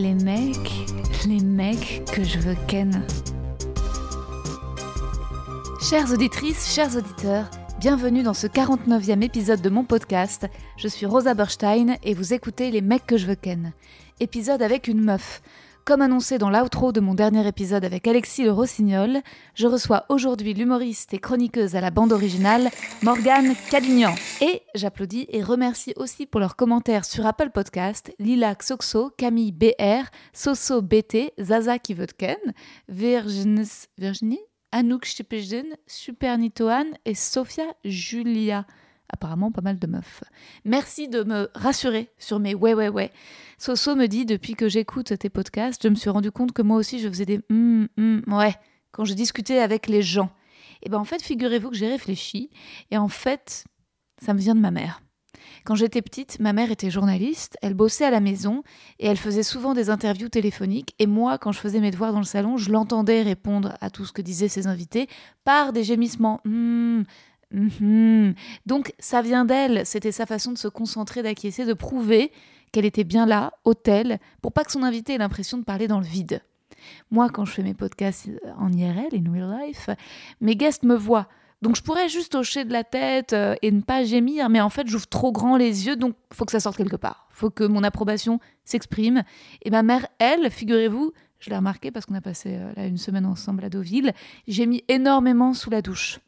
Les mecs, les mecs que je veux ken. Chères auditrices, chers auditeurs, bienvenue dans ce 49e épisode de mon podcast. Je suis Rosa Berstein et vous écoutez Les mecs que je veux ken. Épisode avec une meuf. Comme annoncé dans l'outro de mon dernier épisode avec Alexis Le Rossignol, je reçois aujourd'hui l'humoriste et chroniqueuse à la bande originale, Morgane Cadignan. Et j'applaudis et remercie aussi pour leurs commentaires sur Apple Podcast, Lila Xoxo, Camille BR, Soso BT, Zaza Kivotken, Virginie, Anouk Stepejden, Super Nitoan et Sophia Julia apparemment pas mal de meufs. Merci de me rassurer sur mes ouais ouais ouais. Soso me dit depuis que j'écoute tes podcasts, je me suis rendu compte que moi aussi je faisais des hum, hum, ouais quand je discutais avec les gens. Et ben en fait, figurez-vous que j'ai réfléchi et en fait, ça me vient de ma mère. Quand j'étais petite, ma mère était journaliste, elle bossait à la maison et elle faisait souvent des interviews téléphoniques. Et moi, quand je faisais mes devoirs dans le salon, je l'entendais répondre à tout ce que disaient ses invités par des gémissements. Hum, Mhm. Donc ça vient d'elle, c'était sa façon de se concentrer, d'acquiescer, de prouver qu'elle était bien là, au tel, pour pas que son invité ait l'impression de parler dans le vide. Moi, quand je fais mes podcasts en IRL, in real life, mes guests me voient. Donc je pourrais juste hocher de la tête euh, et ne pas gémir, mais en fait j'ouvre trop grand les yeux, donc faut que ça sorte quelque part. Faut que mon approbation s'exprime. Et ma mère, elle, figurez-vous, je l'ai remarqué parce qu'on a passé euh, là une semaine ensemble à Deauville, j'ai mis énormément sous la douche.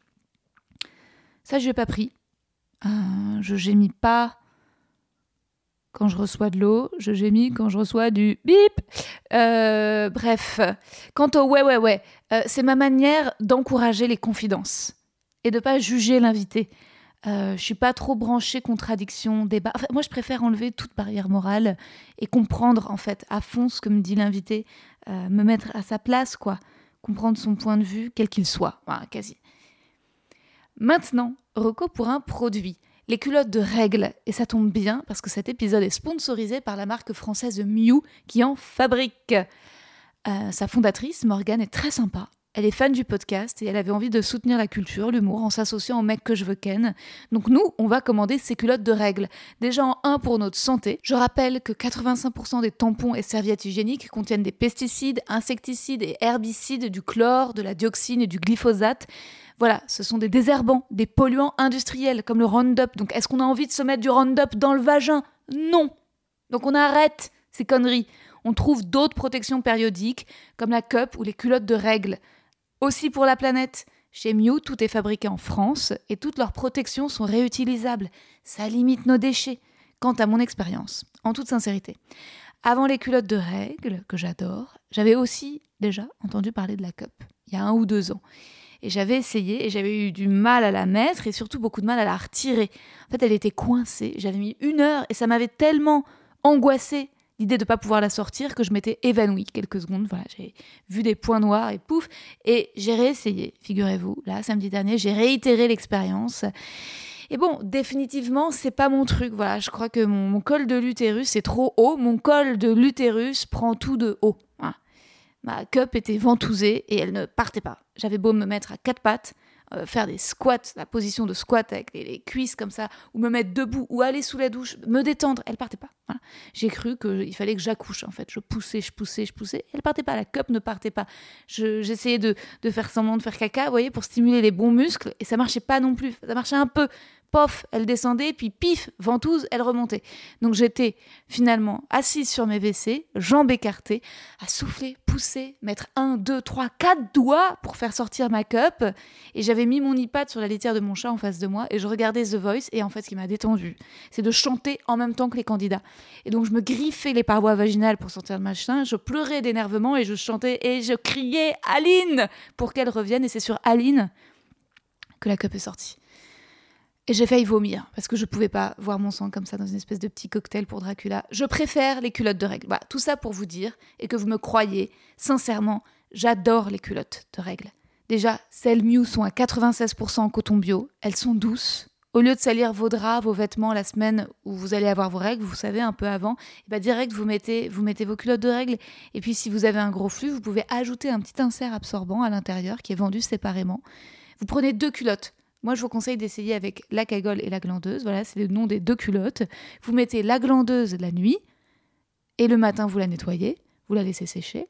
Ça, je n'ai pas pris. Euh, je gémis pas quand je reçois de l'eau, je gémis quand je reçois du bip. Euh, bref, quant au ouais, ouais, ouais, euh, c'est ma manière d'encourager les confidences et de pas juger l'invité. Euh, je suis pas trop branchée contradiction, débat. moi, je préfère enlever toute barrière morale et comprendre en fait à fond ce que me dit l'invité, me mettre à sa place, quoi, comprendre son point de vue, quel qu'il soit, quasi. Maintenant, Rocco pour un produit. Les culottes de règles. Et ça tombe bien parce que cet épisode est sponsorisé par la marque française Miu qui en fabrique. Euh, sa fondatrice, Morgane, est très sympa. Elle est fan du podcast et elle avait envie de soutenir la culture, l'humour, en s'associant au mec que je veux ken. Donc nous, on va commander ces culottes de règles. Déjà en un pour notre santé. Je rappelle que 85% des tampons et serviettes hygiéniques contiennent des pesticides, insecticides et herbicides, du chlore, de la dioxine et du glyphosate. Voilà, ce sont des désherbants, des polluants industriels comme le Roundup. Donc est-ce qu'on a envie de se mettre du Roundup dans le vagin? Non. Donc on arrête ces conneries. On trouve d'autres protections périodiques comme la cup ou les culottes de règles. Aussi pour la planète. Chez Mew, tout est fabriqué en France et toutes leurs protections sont réutilisables. Ça limite nos déchets. Quant à mon expérience, en toute sincérité, avant les culottes de règles, que j'adore, j'avais aussi déjà entendu parler de la cup, il y a un ou deux ans. Et j'avais essayé et j'avais eu du mal à la mettre et surtout beaucoup de mal à la retirer. En fait, elle était coincée. J'avais mis une heure et ça m'avait tellement angoissée l'idée de ne pas pouvoir la sortir que je m'étais évanouie quelques secondes. Voilà, j'ai vu des points noirs et pouf. Et j'ai réessayé, figurez-vous. Là, samedi dernier, j'ai réitéré l'expérience. Et bon, définitivement, c'est pas mon truc. Voilà, je crois que mon, col de l'utérus est trop haut. Mon col de l'utérus prend tout de haut. Ma cup était ventousée et elle ne partait pas. J'avais beau me mettre à quatre pattes, euh, faire des squats, la position de squat avec les, cuisses comme ça, ou me mettre debout, ou aller sous la douche, me détendre, elle partait pas. J'ai cru qu'il fallait que j'accouche en fait. Je poussais, je poussais, je poussais, elle partait pas, la cup ne partait pas. J'essayais de, de, faire semblant de faire caca, vous voyez, pour stimuler les bons muscles, et ça marchait pas non plus. Ça marchait un peu, pof, elle descendait, puis pif, ventouse, elle remontait. Donc j'étais finalement assise sur mes WC, jambes écartées, à souffler, pousser, mettre un, deux, trois, quatre doigts pour faire sortir ma cup. Et j'avais mis mon iPad sur la litière de mon chat en face de moi et je regardais The Voice. Et en fait, ce qui m'a détendu, c'est de chanter en même temps que les candidats. Et donc je me griffais les parois vaginales pour sortir le machin, je pleurais d'énervement et je chantais et je criais Aline pour qu'elle revienne. Et c'est sur Aline que la cup est sortie. Et j'ai failli vomir parce que je pouvais pas voir mon sang comme ça dans une espèce de petit cocktail pour Dracula. Je préfère les culottes de règles. Tout ça pour vous dire et que vous me croyez, sincèrement, j'adore les culottes de règles. Déjà, celles Mew sont à 96% en coton bio, elles sont douces. Au lieu de salir vos draps, vos vêtements la semaine où vous allez avoir vos règles, vous savez, un peu avant, et bah direct, vous mettez, vous mettez vos culottes de règles. Et puis, si vous avez un gros flux, vous pouvez ajouter un petit insert absorbant à l'intérieur qui est vendu séparément. Vous prenez deux culottes moi, je vous conseille d'essayer avec la cagole et la glandeuse. Voilà, c'est le nom des deux culottes. Vous mettez la glandeuse la nuit et le matin, vous la nettoyez, vous la laissez sécher.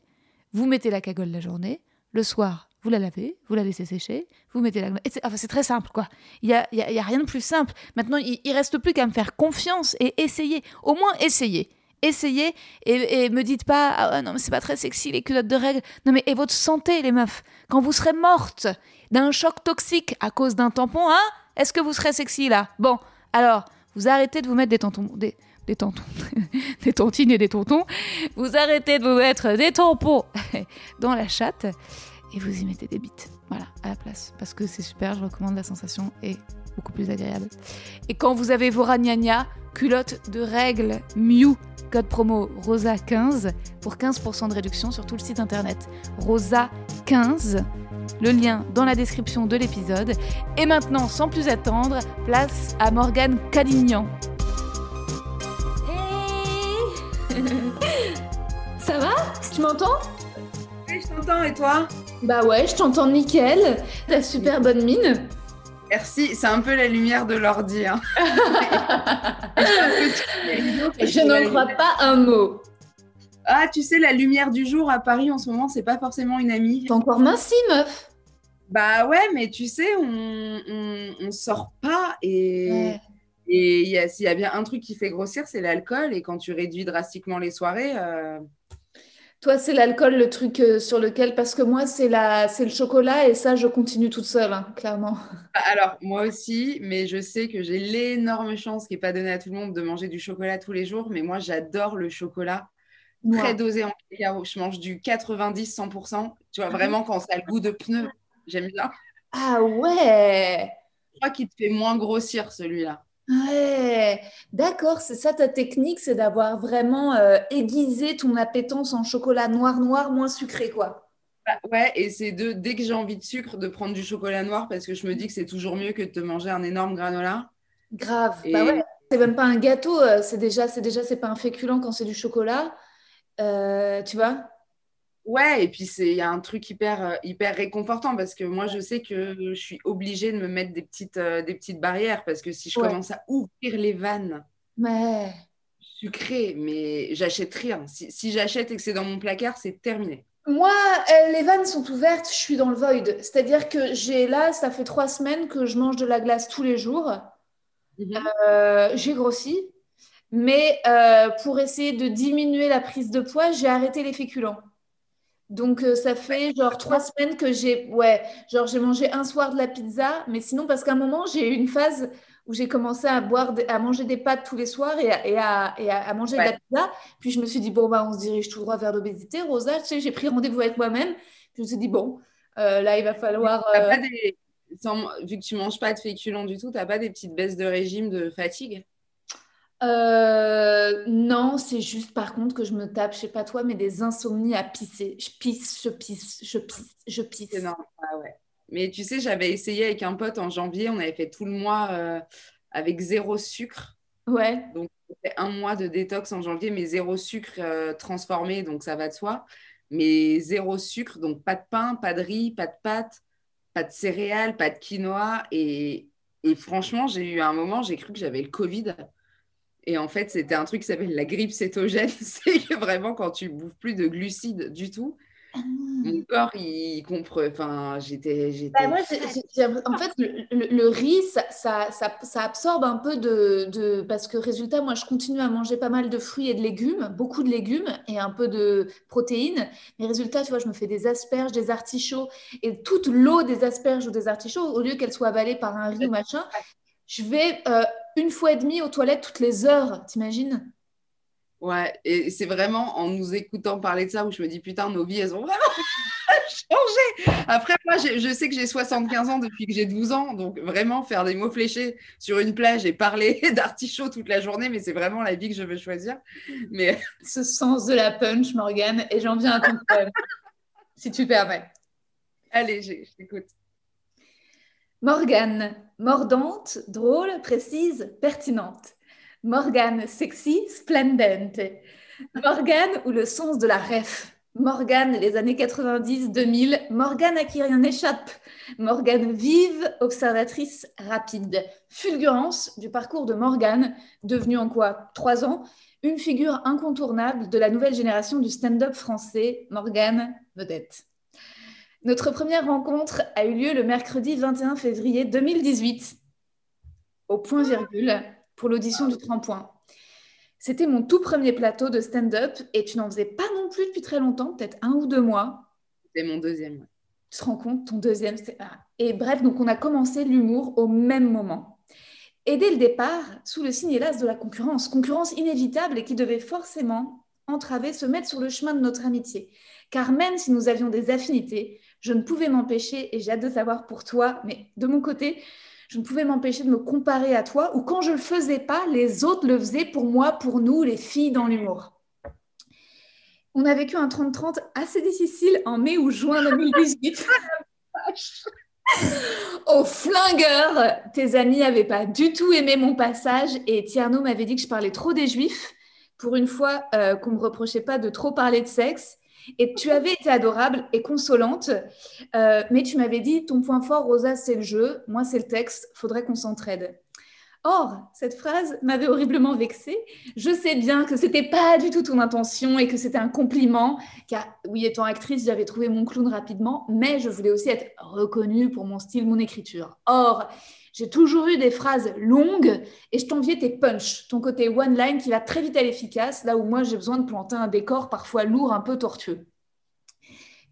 Vous mettez la cagole la journée. Le soir, vous la lavez, vous la laissez sécher, vous mettez la Enfin, c'est très simple, quoi. Il n'y a, y a, rien de plus simple. Maintenant, il, ne reste plus qu'à me faire confiance et essayer. Au moins, essayer. Essayez et, et me dites pas ah non mais c'est pas très sexy les culottes de règles non mais et votre santé les meufs? Quand vous serez morte d'un choc toxique à cause d'un tampon, hein? Est-ce que vous serez sexy là? Bon, alors, vous arrêtez de vous mettre des tampons, des, des tampons, des tontines et des tontons. Vous arrêtez de vous mettre des tampons dans la chatte et vous y mettez des bites. Voilà, à la place. Parce que c'est super, je recommande la sensation est beaucoup plus agréable. Et quand vous avez vos ragnagnas, culotte de règles Mew, code promo ROSA15 pour 15% de réduction sur tout le site internet. ROSA15 le lien dans la description de l'épisode. Et maintenant, sans plus attendre, place à Morgane Cadignan. Ça va? Tu m'entends? Oui, je t'entends et toi? Bah ouais, je t'entends nickel. T'as super bonne mine. Merci, c'est un peu la lumière de l'ordi. Hein. je n'en crois pas un mot. Ah, tu sais, la lumière du jour à Paris en ce moment, c'est pas forcément une amie. T'es encore minci, meuf. Bah ouais, mais tu sais, on, on, sort pas et. Et il y, a, bien un truc qui fait grossir, c'est l'alcool. Et quand tu réduis drastiquement les soirées. Euh, Toi, c'est l'alcool, le truc euh, sur lequel. Parce que moi, c'est le chocolat et ça, je continue toute seule, hein, clairement. Bah, alors, moi aussi, mais je sais que j'ai l'énorme chance qui n'est pas donnée à tout le monde de manger du chocolat tous les jours. Mais moi, j'adore le chocolat très dosé en cacao. Je mange du 90-100%. Tu vois, ah vraiment, quand ça a le goût de pneu, j'aime bien. Ah ouais Je crois qu'il te fait moins grossir celui-là. Ouais, d'accord, c'est ça ta technique, c'est d'avoir vraiment euh, aiguisé ton appétence en chocolat noir, noir, moins sucré, quoi. Bah, ouais, et c'est de dès que j'ai envie de sucre, de prendre du chocolat noir parce que je me dis que c'est toujours mieux que de te manger un énorme granola. Grave, bah ouais, c'est même pas un gâteau, euh, c'est déjà, c'est déjà, c'est pas un féculent quand c'est du chocolat. Euh, tu vois? Ouais, et puis il y a un truc hyper, euh, hyper réconfortant parce que moi, je sais que je suis obligée de me mettre des petites, euh, des petites barrières parce que si je commence à ouvrir les vannes mais... sucrées, mais j'achète rien. Si, si j'achète et que c'est dans mon placard, c'est terminé. Moi, les vannes sont ouvertes, je suis dans le void. C'est-à-dire que j'ai là, ça fait trois semaines que je mange de la glace tous les jours. Mhm. j'ai grossi. Mais euh, pour essayer de diminuer la prise de poids, j'ai arrêté les féculents. Donc euh, ça fait genre trois semaines que j'ai ouais, genre j'ai mangé un soir de la pizza, mais sinon parce qu'à un moment j'ai eu une phase où j'ai commencé à boire, à manger des pâtes tous les soirs et à, et à, manger de la pizza. Puis je me suis dit bon bah on se dirige tout droit vers l'obésité. Rosa, tu sais, j'ai pris rendez-vous avec moi-même. je me suis dit bon, euh, là il va falloir. vu que tu manges pas de féculents du tout, tu n'as pas des petites baisses de régime de fatigue? Euh, non, c'est juste par contre que je me tape, je sais pas toi, mais des insomnies à pisser. Je pisse, je pisse, je pisse, je pisse. Ah ouais. Mais tu sais, j'avais essayé avec un pote en janvier, on avait fait tout le mois euh, avec zéro sucre. Ouais. Donc, fait un mois de détox en janvier, mais zéro sucre euh, transformé, donc ça va de soi. Mais zéro sucre, donc pas de pain, pas de riz, pas de pâtes, pas de céréales, pas de quinoa. Et, et franchement, j'ai eu un moment, j'ai cru que j'avais le Covid. Et en fait, c'était un truc qui s'appelle la grippe cétogène. c'est que vraiment, quand tu bouffes plus de glucides du tout, ah. mon corps, il comprend. Enfin, j'étais. Bah, moi, en fait, le, riz, ça, ça, ça, absorbe un peu de, de, Parce que, résultat, moi, je continue à manger pas mal de fruits et de légumes, beaucoup de légumes et un peu de protéines. Mais résultat, tu vois, je me fais des asperges, des artichauts et toute l'eau des asperges ou des artichauts, au lieu qu'elle soit avalée par un riz ou machin, je vais euh, une fois et demie aux toilettes toutes les heures, t'imagines? Ouais, et c'est vraiment en nous écoutant parler de ça où je me dis putain, nos vies, elles ont vraiment changé. Après, moi, je sais que j'ai 75 ans depuis que j'ai 12 ans. Donc, vraiment, faire des mots fléchés sur une plage et parler d'artichaut toute la journée, mais c'est vraiment la vie que je veux choisir. Mais... Ce sens de la punch, Morgane, et j'en viens à ton problème, si tu permets. Allez, je t'écoute. Morgane, mordante, drôle, précise, pertinente. Morgane, sexy, splendente. Morgane ou le sens de la ref? Morgane, les années 90-2000. Morgane à qui rien n'échappe. Morgane vive, observatrice rapide. Fulgurance du parcours de Morgane, devenue en quoi? Trois ans Une figure incontournable de la nouvelle génération du stand-up français. Morgane, vedette. Notre première rencontre a eu lieu le mercredi 21 février 2018, au point virgule, pour l'audition du 30 points. C'était mon tout premier plateau de stand-up et tu n'en faisais pas non plus depuis très longtemps, peut-être un ou deux mois. C'était mon deuxième. Tu te rends compte, ton deuxième. Ah. Et bref, donc on a commencé l'humour au même moment. Et dès le départ, sous le signe hélas de la concurrence, concurrence inévitable et qui devait forcément entraver, se mettre sur le chemin de notre amitié. Car même si nous avions des affinités, je ne pouvais m'empêcher, et j'ai hâte de savoir pour toi, mais de mon côté, je ne pouvais m'empêcher de me comparer à toi, ou quand je ne le faisais pas, les autres le faisaient pour moi, pour nous, les filles dans l'humour. On a vécu un 30-30 assez difficile en mai ou juin 2018. Au flingueur, tes amis n'avaient pas du tout aimé mon passage et Tierno m'avait dit que je parlais trop des juifs. Pour une fois, euh, qu'on ne me reprochait pas de trop parler de sexe. Et tu avais été adorable et consolante, euh, mais tu m'avais dit ton point fort, Rosa, c'est le jeu, moi, c'est le texte, faudrait qu'on s'entraide. Or, cette phrase m'avait horriblement vexée. Je sais bien que c'était pas du tout ton intention et que c'était un compliment, car oui, étant actrice, j'avais trouvé mon clown rapidement, mais je voulais aussi être reconnue pour mon style, mon écriture. Or, j'ai toujours eu des phrases longues et je t'enviais tes punch, ton côté one line qui va très vite à l'efficace, là où moi j'ai besoin de planter un décor parfois lourd, un peu tortueux.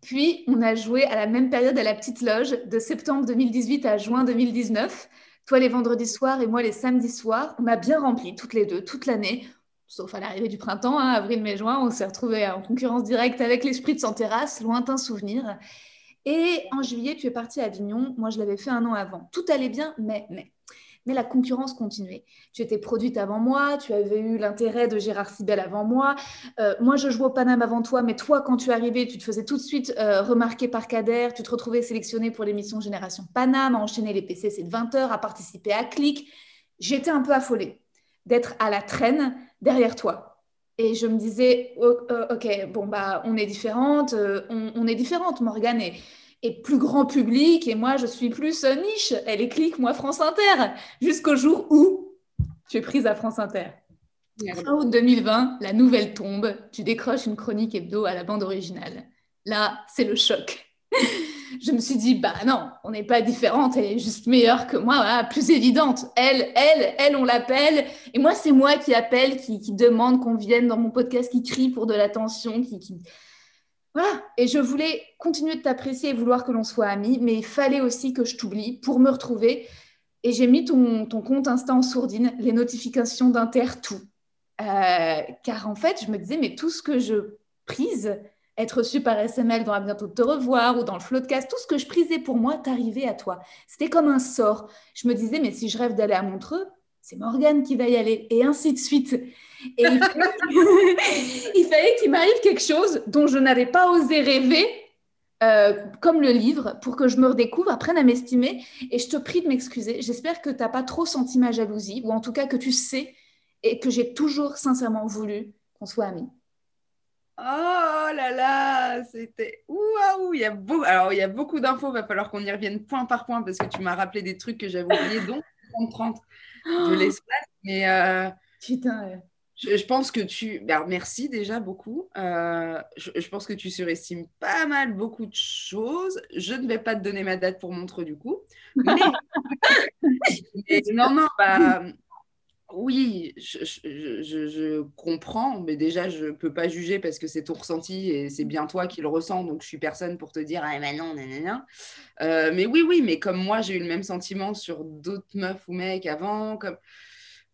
Puis, on a joué à la même période à la petite loge, de septembre 2018 à juin 2019. Toi les vendredis soirs et moi les samedis soirs. On a bien rempli toutes les deux, toute l'année, sauf à l'arrivée du printemps, hein, avril, mai, juin. On s'est retrouvés en concurrence directe avec l'esprit de sans terrasse, lointain souvenir. Et en juillet, tu es parti à Avignon. Moi, je l'avais fait un an avant. Tout allait bien, mais, mais, mais la concurrence continuait. Tu étais produite avant moi, tu avais eu l'intérêt de Gérard Sibel avant moi. Euh, moi, je jouais au Paname avant toi, mais toi, quand tu arrivais, tu te faisais tout de suite euh, remarquer par Kader. Tu te retrouvais sélectionné pour l'émission Génération Paname, à enchaîner les PCC de 20 heures, à participer à Click. J'étais un peu affolée d'être à la traîne derrière toi. Et je me disais, oh, euh, ok, bon, bah, on est différentes, euh, on, est différentes. Morgane est, plus grand public et moi, je suis plus euh, niche. Elle est clique, moi, France Inter. Jusqu'au jour où tu es prise à France Inter. Fin août 2020, la nouvelle tombe. Tu décroches une chronique hebdo à la bande originale. Là, c'est le choc. je me suis dit, bah non, on n'est pas différente, elle est juste meilleure que moi, plus évidente. Elle, elle, elle, on l'appelle. Et moi, c'est moi qui appelle, qui, demande qu'on vienne dans mon podcast, qui crie pour de l'attention, qui, qui... Voilà. Et je voulais continuer de t'apprécier et vouloir que l'on soit amis, mais il fallait aussi que je t'oublie pour me retrouver. Et j'ai mis ton, ton compte Insta en sourdine, les notifications d'Inter, tout. Euh, car en fait, je me disais, mais tout ce que je prise, être reçu par SML dans bientôt te revoir ou dans le floodcast, tout ce que je prisais pour moi t'arrivait à toi. C'était comme un sort. Je me disais, mais si je rêve d'aller à Montreux, c'est Morgane qui va y aller, et ainsi de suite. Et il fallait qu'il m'arrive quelque chose dont je n'avais pas osé rêver, euh, comme le livre, pour que je me redécouvre, apprenne à m'estimer. Et je te prie de m'excuser. J'espère que tu n'as pas trop senti ma jalousie, ou en tout cas que tu sais et que j'ai toujours sincèrement voulu qu'on soit amis. Oh là là, c'était waouh, il y a beau... alors il y a beaucoup d'infos, il va falloir qu'on y revienne point par point parce que tu m'as rappelé des trucs que j'avais oubliés, donc 30 de l'espace. Mais euh, putain. Je, pense que tu, ben, merci déjà beaucoup. Euh, je, pense que tu surestimes pas mal beaucoup de choses. Je ne vais pas te donner ma date pour montre du coup. Mais, non, non, bah, oui, je, comprends, mais déjà, je ne peux pas juger parce que c'est ton ressenti et c'est bien toi qui le ressens, donc je suis personne pour te dire, ah mais non, nanana. Euh, mais oui, oui, mais comme moi, j'ai eu le même sentiment sur d'autres meufs ou mecs avant, comme,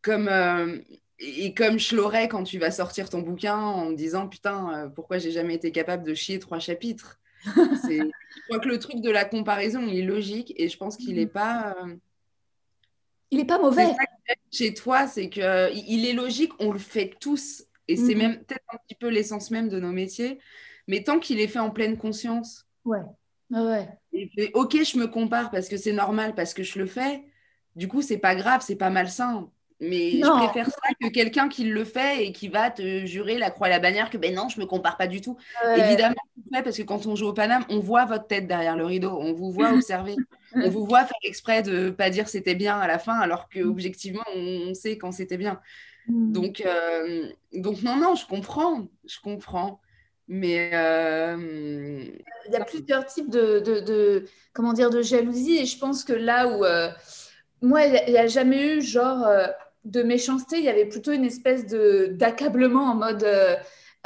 comme, euh, et comme je l'aurais quand tu vas sortir ton bouquin en me disant, putain, euh, pourquoi j'ai jamais été capable de chier trois chapitres? Je crois que le truc de la comparaison, il est logique et je pense qu'il n'est pas. Euh, il n'est pas mauvais. chez toi, c'est que il est logique, on le fait tous et c'est mhm. même peut-être un petit peu l'essence même de nos métiers. Mais tant qu'il est fait en pleine conscience. Ouais. ouais. ok, je me compare parce que c'est normal, parce que je le fais. Du coup, c'est pas grave, c'est pas malsain. Mais je préfère ça que quelqu'un qui le fait et qui va te jurer la croix et la bannière que ben non, je me compare pas du tout. Évidemment, parce que quand on joue au Paname, on voit votre tête derrière le rideau, on vous voit observer, on vous voit faire exprès de pas dire c'était bien à la fin, alors que objectivement, on, sait quand c'était bien. Mm. Donc, euh, donc non, non, je comprends, je comprends. Mais euh, il y a plusieurs types de, de, comment dire de jalousie et je pense que là où euh, moi il n'y a, jamais eu genre de méchanceté, il y avait plutôt une espèce d'accablement en mode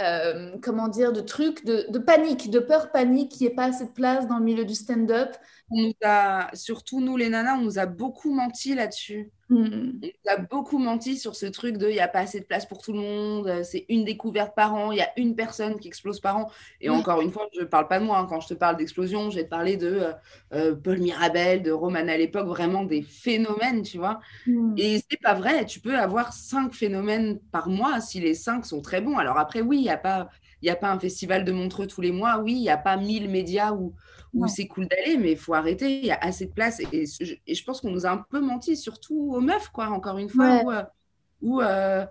euh, comment dire, de trucs, de, panique, de peur panique qui n'est pas assez de place dans le milieu du stand-up. On nous a, surtout nous les nanas, on nous a beaucoup menti là-dessus. Hmm. On nous a beaucoup menti sur ce truc de il n'y a pas assez de place pour tout le monde, euh, c'est une découverte par an, il y a une personne qui explose par an. Et encore une fois, je ne parle pas de moi, hein. quand je te parle d'explosion, je vais te parler de euh, Paul Mirabel, de Roman à l'époque, vraiment des phénomènes, tu vois. Hmm. Et c'est pas vrai, tu peux avoir cinq phénomènes par mois si les cinq sont très bons. Alors après, oui, il n'y a pas il n'y a pas un festival de Montreux tous les mois, oui, il n'y a pas mille médias où, où c'est cool d'aller, mais il faut arrêter, il y a assez de place. Et, et, je pense qu'on nous a un peu menti, surtout aux meufs, quoi, encore une fois, où, euh,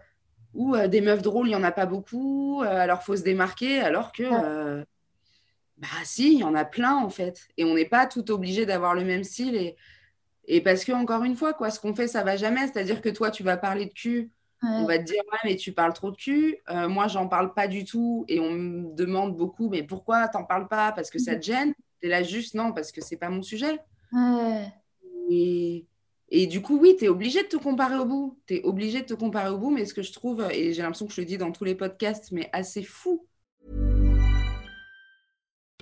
où, euh, des meufs drôles, il n'y en a pas beaucoup, euh, alors il faut se démarquer, alors que, bah si, il y en a plein, en fait. Et on n'est pas tout obligé d'avoir le même style. Et, et parce que, encore une fois, quoi, ce qu'on fait, ça va jamais. C'est-à-dire que toi, tu vas parler de cul on va te dire, ouais, mais tu parles trop de cul. Euh, moi, j'en parle pas du tout. Et on me demande beaucoup, mais pourquoi t'en parles pas? Parce que ça te gêne? Et là, juste, non, parce que c'est pas mon sujet. Et, et, du coup, oui, tu es obligé de te comparer au bout. Tu es obligé de te comparer au bout. Mais ce que je trouve, et j'ai l'impression que je le dis dans tous les podcasts, mais assez fou.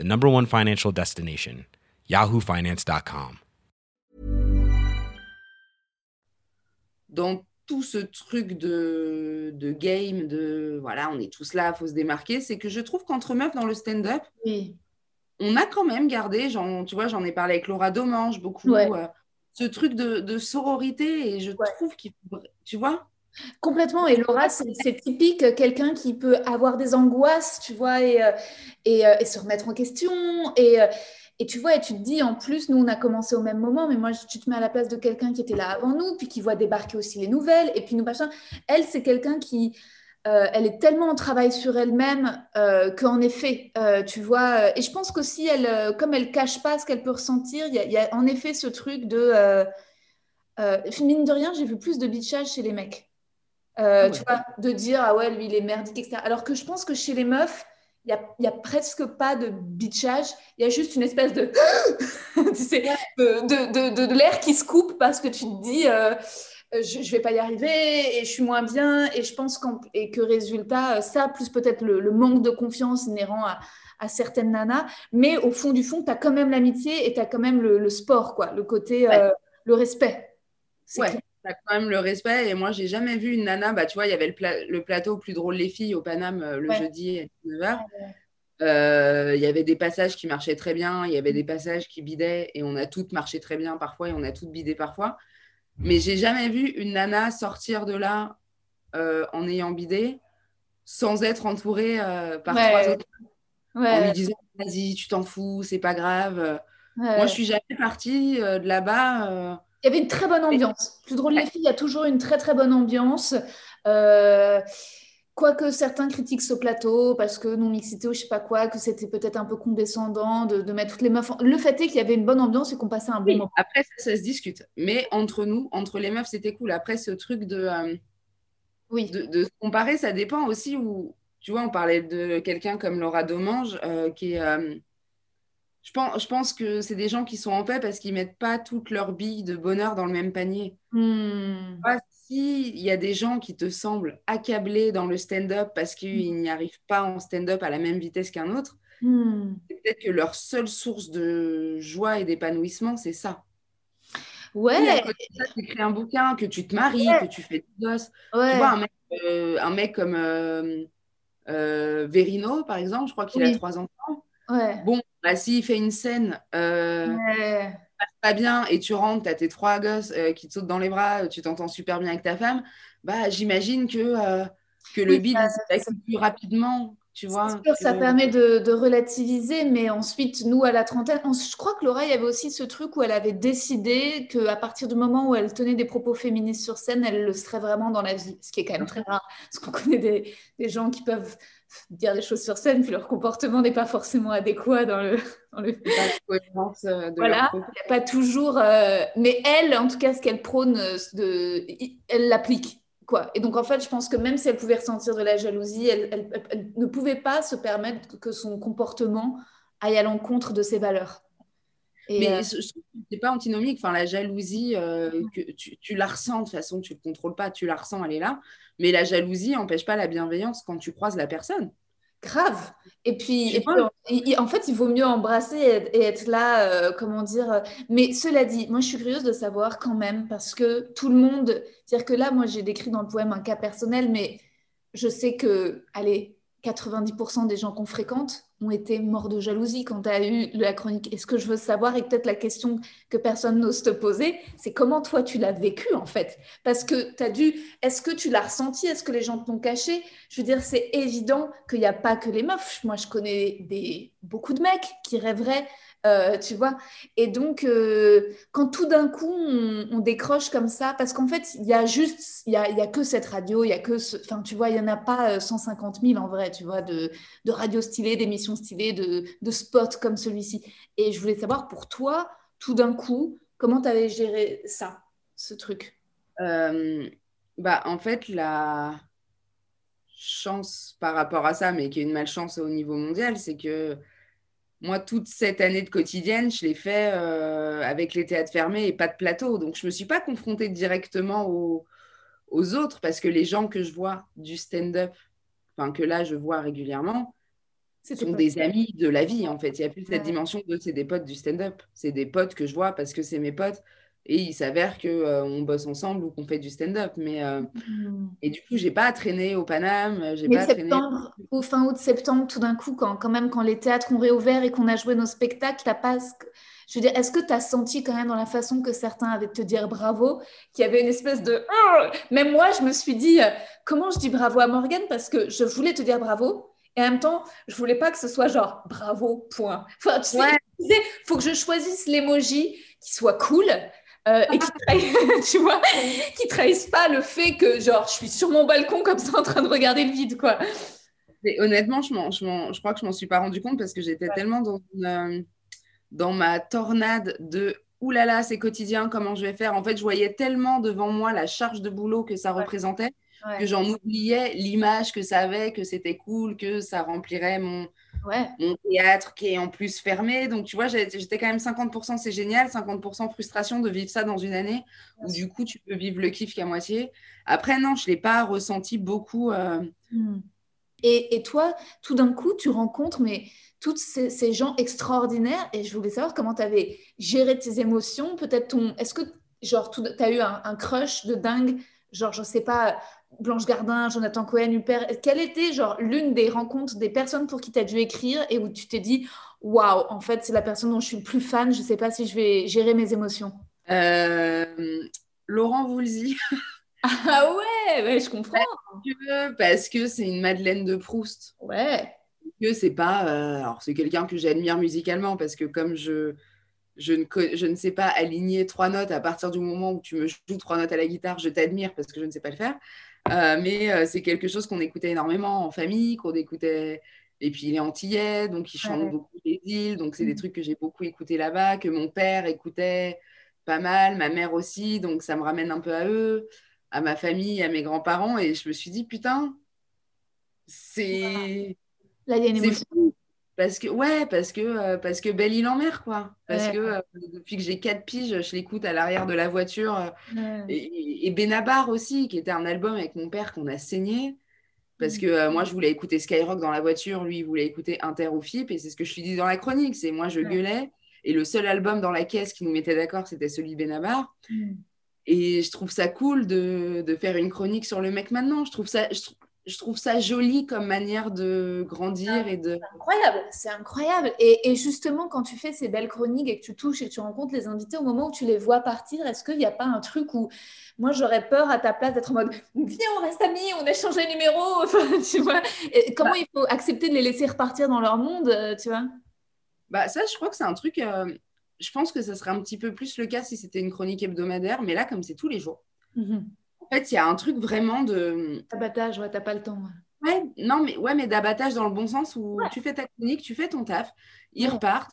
the number one financial destination yahoofinance.com. Dans tout ce truc de, de, game, de voilà, on est tous là, il faut se démarquer, c'est que je trouve qu'entre meufs dans le stand-up, on a quand même gardé, tu vois, j'en ai parlé avec Laura Domange beaucoup, euh, ce truc de, de, sororité, et je trouve qu'il tu vois, Complètement. Et Laura, c'est typique, quelqu'un qui peut avoir des angoisses, tu vois, et, euh, euh, se remettre en question. Et, tu vois, et tu te dis, en plus, nous, on a commencé au même moment, mais moi, tu te mets à la place de quelqu'un qui était là avant nous, puis qui voit débarquer aussi les nouvelles, et puis nous, machin. Elle, c'est quelqu'un qui, euh, elle est tellement en travail sur elle-même euh, qu'en effet, euh, tu vois, et je pense qu'aussi, elle, comme elle cache pas ce qu'elle peut ressentir, il y, a en effet ce truc de, mine de rien, j'ai vu plus de bitchage chez les mecs. Ah tu vois, de dire, ah ouais, lui, il est merdique, etc. Alors que je pense que chez les meufs, il n'y a, a, presque pas de bitchage, il y a juste une espèce de, tu sais, de, de, de, l'air qui se coupe parce que tu te dis, euh, je ne vais pas y arriver et je suis moins bien. Et je pense et que résultat, euh, ça, plus peut-être le, manque de confiance inhérent à, à, certaines nanas, mais au fond du fond, tu as quand même l'amitié et tu as quand même le, sport, quoi, le côté, euh, le respect. Ouais as quand même le respect. Et moi, j'ai jamais vu une nana. Bah, tu vois, il y avait le, plateau plus drôle les filles au Paname euh, le jeudi à 19h. Euh, il y avait des passages qui marchaient très bien, il y avait des passages qui bidaient et on a toutes marché très bien parfois et on a toutes bidé parfois. Mais j'ai jamais vu une nana sortir de là euh, en ayant bidé sans être entourée par trois autres. En lui disant vas-y, tu t'en fous, c'est pas grave. Moi, je suis jamais partie de là-bas il y avait une très bonne ambiance. Plus drôle les filles, il y a toujours une très très bonne ambiance. Euh, quoique certains critiquent ce plateau parce que non mixité ou je sais pas quoi, que c'était peut-être un peu condescendant de, mettre toutes les meufs. Le fait est qu'il y avait une bonne ambiance et qu'on passait un bon moment. Après, ça, se discute. Mais entre nous, entre les meufs, c'était cool. Après, ce truc de, euh, oui. de, se comparer, ça dépend aussi où, tu vois, on parlait de quelqu'un comme Laura Domange euh, qui est je pense, je pense que c'est des gens qui sont en paix parce qu'ils mettent pas toutes leurs billes de bonheur dans le même panier. Hmm. si il y a des gens qui te semblent accablés dans le stand-up parce qu'ils n'y arrivent pas en stand-up à la même vitesse qu'un autre, Hmm. peut-être que leur seule source de joie et d'épanouissement, c'est ça. Ouais, tu écris un bouquin, que tu te maries, Ouais. que tu fais des gosses. ouais. Tu vois, un mec, euh, un mec comme euh, euh, Verino, par exemple, je crois qu'il a trois enfants. ouais. Bon, bah, s'il fait une scène euh, Ouais. pas bien et tu rentres, tu as tes trois gosses euh, qui te sautent dans les bras, tu t'entends super bien avec ta femme, bah, j'imagine que, euh, que le bide s'active plus rapidement. Tu vois, sûr, ça permet de, de relativiser, mais ensuite, nous, à la trentaine, on- je crois que Laura, il y avait aussi ce truc où elle avait décidé qu'à partir du moment où elle tenait des propos féministes sur scène, elle le serait vraiment dans la vie, ce qui est quand même très rare, parce qu'on connaît des, des gens qui peuvent dire des choses sur scène, puis leur comportement n'est pas forcément adéquat dans le... dans le- euh, de Voilà, il propos. n'y a pas toujours... euh, Mais elle, en tout cas, ce qu'elle prône, euh, de... elle l'applique. Quoi. Et donc, en fait, je pense que même si elle pouvait ressentir de la jalousie, elle, elle- elle- elle ne pouvait pas se permettre que son comportement aille à l'encontre de ses valeurs. Et, Mais euh, c'est pas antinomique. Enfin, la jalousie, euh, que tu, tu la ressens de toute façon, tu ne le contrôles pas, tu la ressens, elle est là. Mais la jalousie n'empêche pas la bienveillance quand tu croises la personne. grave. Et puis, et en fait, il vaut mieux embrasser et, être- et être là, euh, comment dire. euh, Mais cela dit, moi, je suis curieuse de savoir quand même, parce que tout le monde, c'est-à-dire que là, moi, j'ai décrit dans le poème un cas personnel, mais je sais que, allez, 90% des gens qu'on fréquente ont été morts de jalousie quand tu as eu la chronique. Et ce que je veux savoir, et peut-être la question que personne n'ose te poser, c'est comment toi tu l'as vécu en fait? Parce que tu as dû, est-ce que tu l'as ressenti? Est-ce que les gens t'ont caché? Je veux dire, c'est évident qu'il n'y a pas que les meufs. Moi, je connais des, beaucoup de mecs qui rêveraient, euh, tu vois. Et donc, euh, quand tout d'un coup, on, décroche comme ça, parce qu'en fait, il y a juste, il y a, y a que cette radio, il y a que ce, enfin, tu vois, il n'y en a pas euh, 150 000 en vrai, tu vois, de, de radios stylées, d'émissions stylées, de, de spots comme celui-ci. Et je voulais savoir pour toi, tout d'un coup, comment tu avais géré ça, ce truc? Euh, bah, en fait, la chance par rapport à ça, mais qui est une malchance au niveau mondial, c'est que moi, toute cette année de quotidienne, je l'ai fait euh, avec les théâtres fermés et pas de plateau. Donc, je ne me suis pas confrontée directement aux, aux autres parce que les gens que je vois du stand-up, enfin, que là, je vois régulièrement, C'était sont des amis de la vie, en fait. Il n'y a plus cette dimension de c'est des potes du stand-up. C'est des potes que je vois parce que c'est mes potes. Et il s'avère qu'on bosse ensemble ou qu'on fait du stand-up. Mais, euh, Hmm. et du coup, j'ai pas traîné au Paname. J'ai pas traîné. septembre, ou fin août, septembre, tout d'un coup, quand, quand même, quand les théâtres ont réouvert et qu'on a joué nos spectacles, t'as pas. que- Je veux dire, est-ce que tu as senti quand même dans la façon que certains avaient de te dire bravo, qu'il y avait une espèce de. Oh Même moi, je me suis dit, euh, comment je dis bravo à Morgane? Parce que je voulais te dire bravo. Et en même temps, je voulais pas que ce soit genre bravo, point. Enfin, tu sais, Ouais. disais, faut que je choisisse l'emoji qui soit cool euh, et qui trahisse, tu vois, qui pas le fait que genre je suis sur mon balcon comme ça en train de regarder le vide, quoi. Et honnêtement, je, m'en- je, je crois que je m'en suis pas rendu compte parce que j'étais tellement dans, une, euh, dans ma tornade de oulala, là là, c'est quotidien, comment je vais faire. En fait, je voyais tellement devant moi la charge de boulot que ça représentait Ouais. que j'en oubliais l'image que ça avait, que c'était cool, que ça remplirait mon, Ouais. mon théâtre qui est en plus fermé. Donc, tu vois, j'étais quand même 50%, c'est génial, 50% frustration de vivre ça dans une année où du coup, tu peux vivre le kiff qu'à moitié. Après, non, je ne l'ai pas ressenti beaucoup. euh, Hmm. Et, et toi, tout d'un coup, tu rencontres mais tous ces, ces gens extraordinaires et je voulais savoir comment tu avais géré tes émotions. Peut-être ton. Est-ce que, genre, tu as eu un, un crush de dingue Genre, je sais pas, Blanche Gardin, Jonathan Cohen, Huppert. Quelle était, genre, l'une des rencontres des personnes pour qui tu as dû écrire et où tu t'es dit, waouh, en fait, c'est la personne dont je suis le plus fan, je sais pas si je vais gérer mes émotions euh, Laurent Voulzy, Ah ouais, ouais, je comprends. parce que c'est une Madeleine de Proust. Ouais. Que c'est pas. euh, alors, c'est quelqu'un que j'admire musicalement parce que comme je. Je ne, co- je ne sais pas aligner trois notes à partir du moment où tu me joues trois notes à la guitare, je t'admire parce que je ne sais pas le faire. Euh, mais euh, c'est quelque chose qu'on écoutait énormément en famille, qu'on écoutait. Et puis il est antillais, donc il chante Ouais. beaucoup les îles, donc c'est des Mhm. trucs que j'ai beaucoup écouté là-bas, que mon père écoutait pas mal, ma mère aussi, donc ça me ramène un peu à eux, à ma famille, à mes grands-parents. Et je me suis dit, putain, c'est Là, il y a une émotion. fou Parce que, ouais, parce que, euh, parce que Belle Île en mer, quoi. Parce que euh, depuis que j'ai quatre piges, je l'écoute à l'arrière de la voiture. Euh, et, Benabar aussi, qui était un album avec mon père qu'on a saigné. Parce que moi, je voulais écouter Skyrock dans la voiture, lui, il voulait écouter Inter ou FIP. Et c'est ce que je suis dit dans la chronique. C'est moi, je gueulais. Et le seul album dans la caisse qui nous mettait d'accord, c'était celui de Benabar. Mm. Et je trouve ça cool de, de, faire une chronique sur le mec maintenant. Je trouve ça, je, je trouve ça joli comme manière de grandir et de. Incroyable, c'est incroyable. Et, justement, quand tu fais ces belles chroniques et que tu touches et que tu rencontres les invités, au moment où tu les vois partir, est-ce qu'il n'y a pas un truc où moi j'aurais peur à ta place d'être en mode viens, on reste amis, on échange les numéros, tu vois et Comment bah il faut accepter de les laisser repartir dans leur monde, euh, tu vois? Bah ça, je crois que c'est un truc. Euh, je pense que ça serait un petit peu plus le cas si c'était une chronique hebdomadaire, mais là, comme c'est tous les jours. Mmh fait, il y a un truc vraiment de. Abattage, ouais, t'as pas le temps. Ouais, non, mais, ouais, mais d'abattage dans le bon sens où tu fais ta clinique, tu fais ton taf, ils repartent.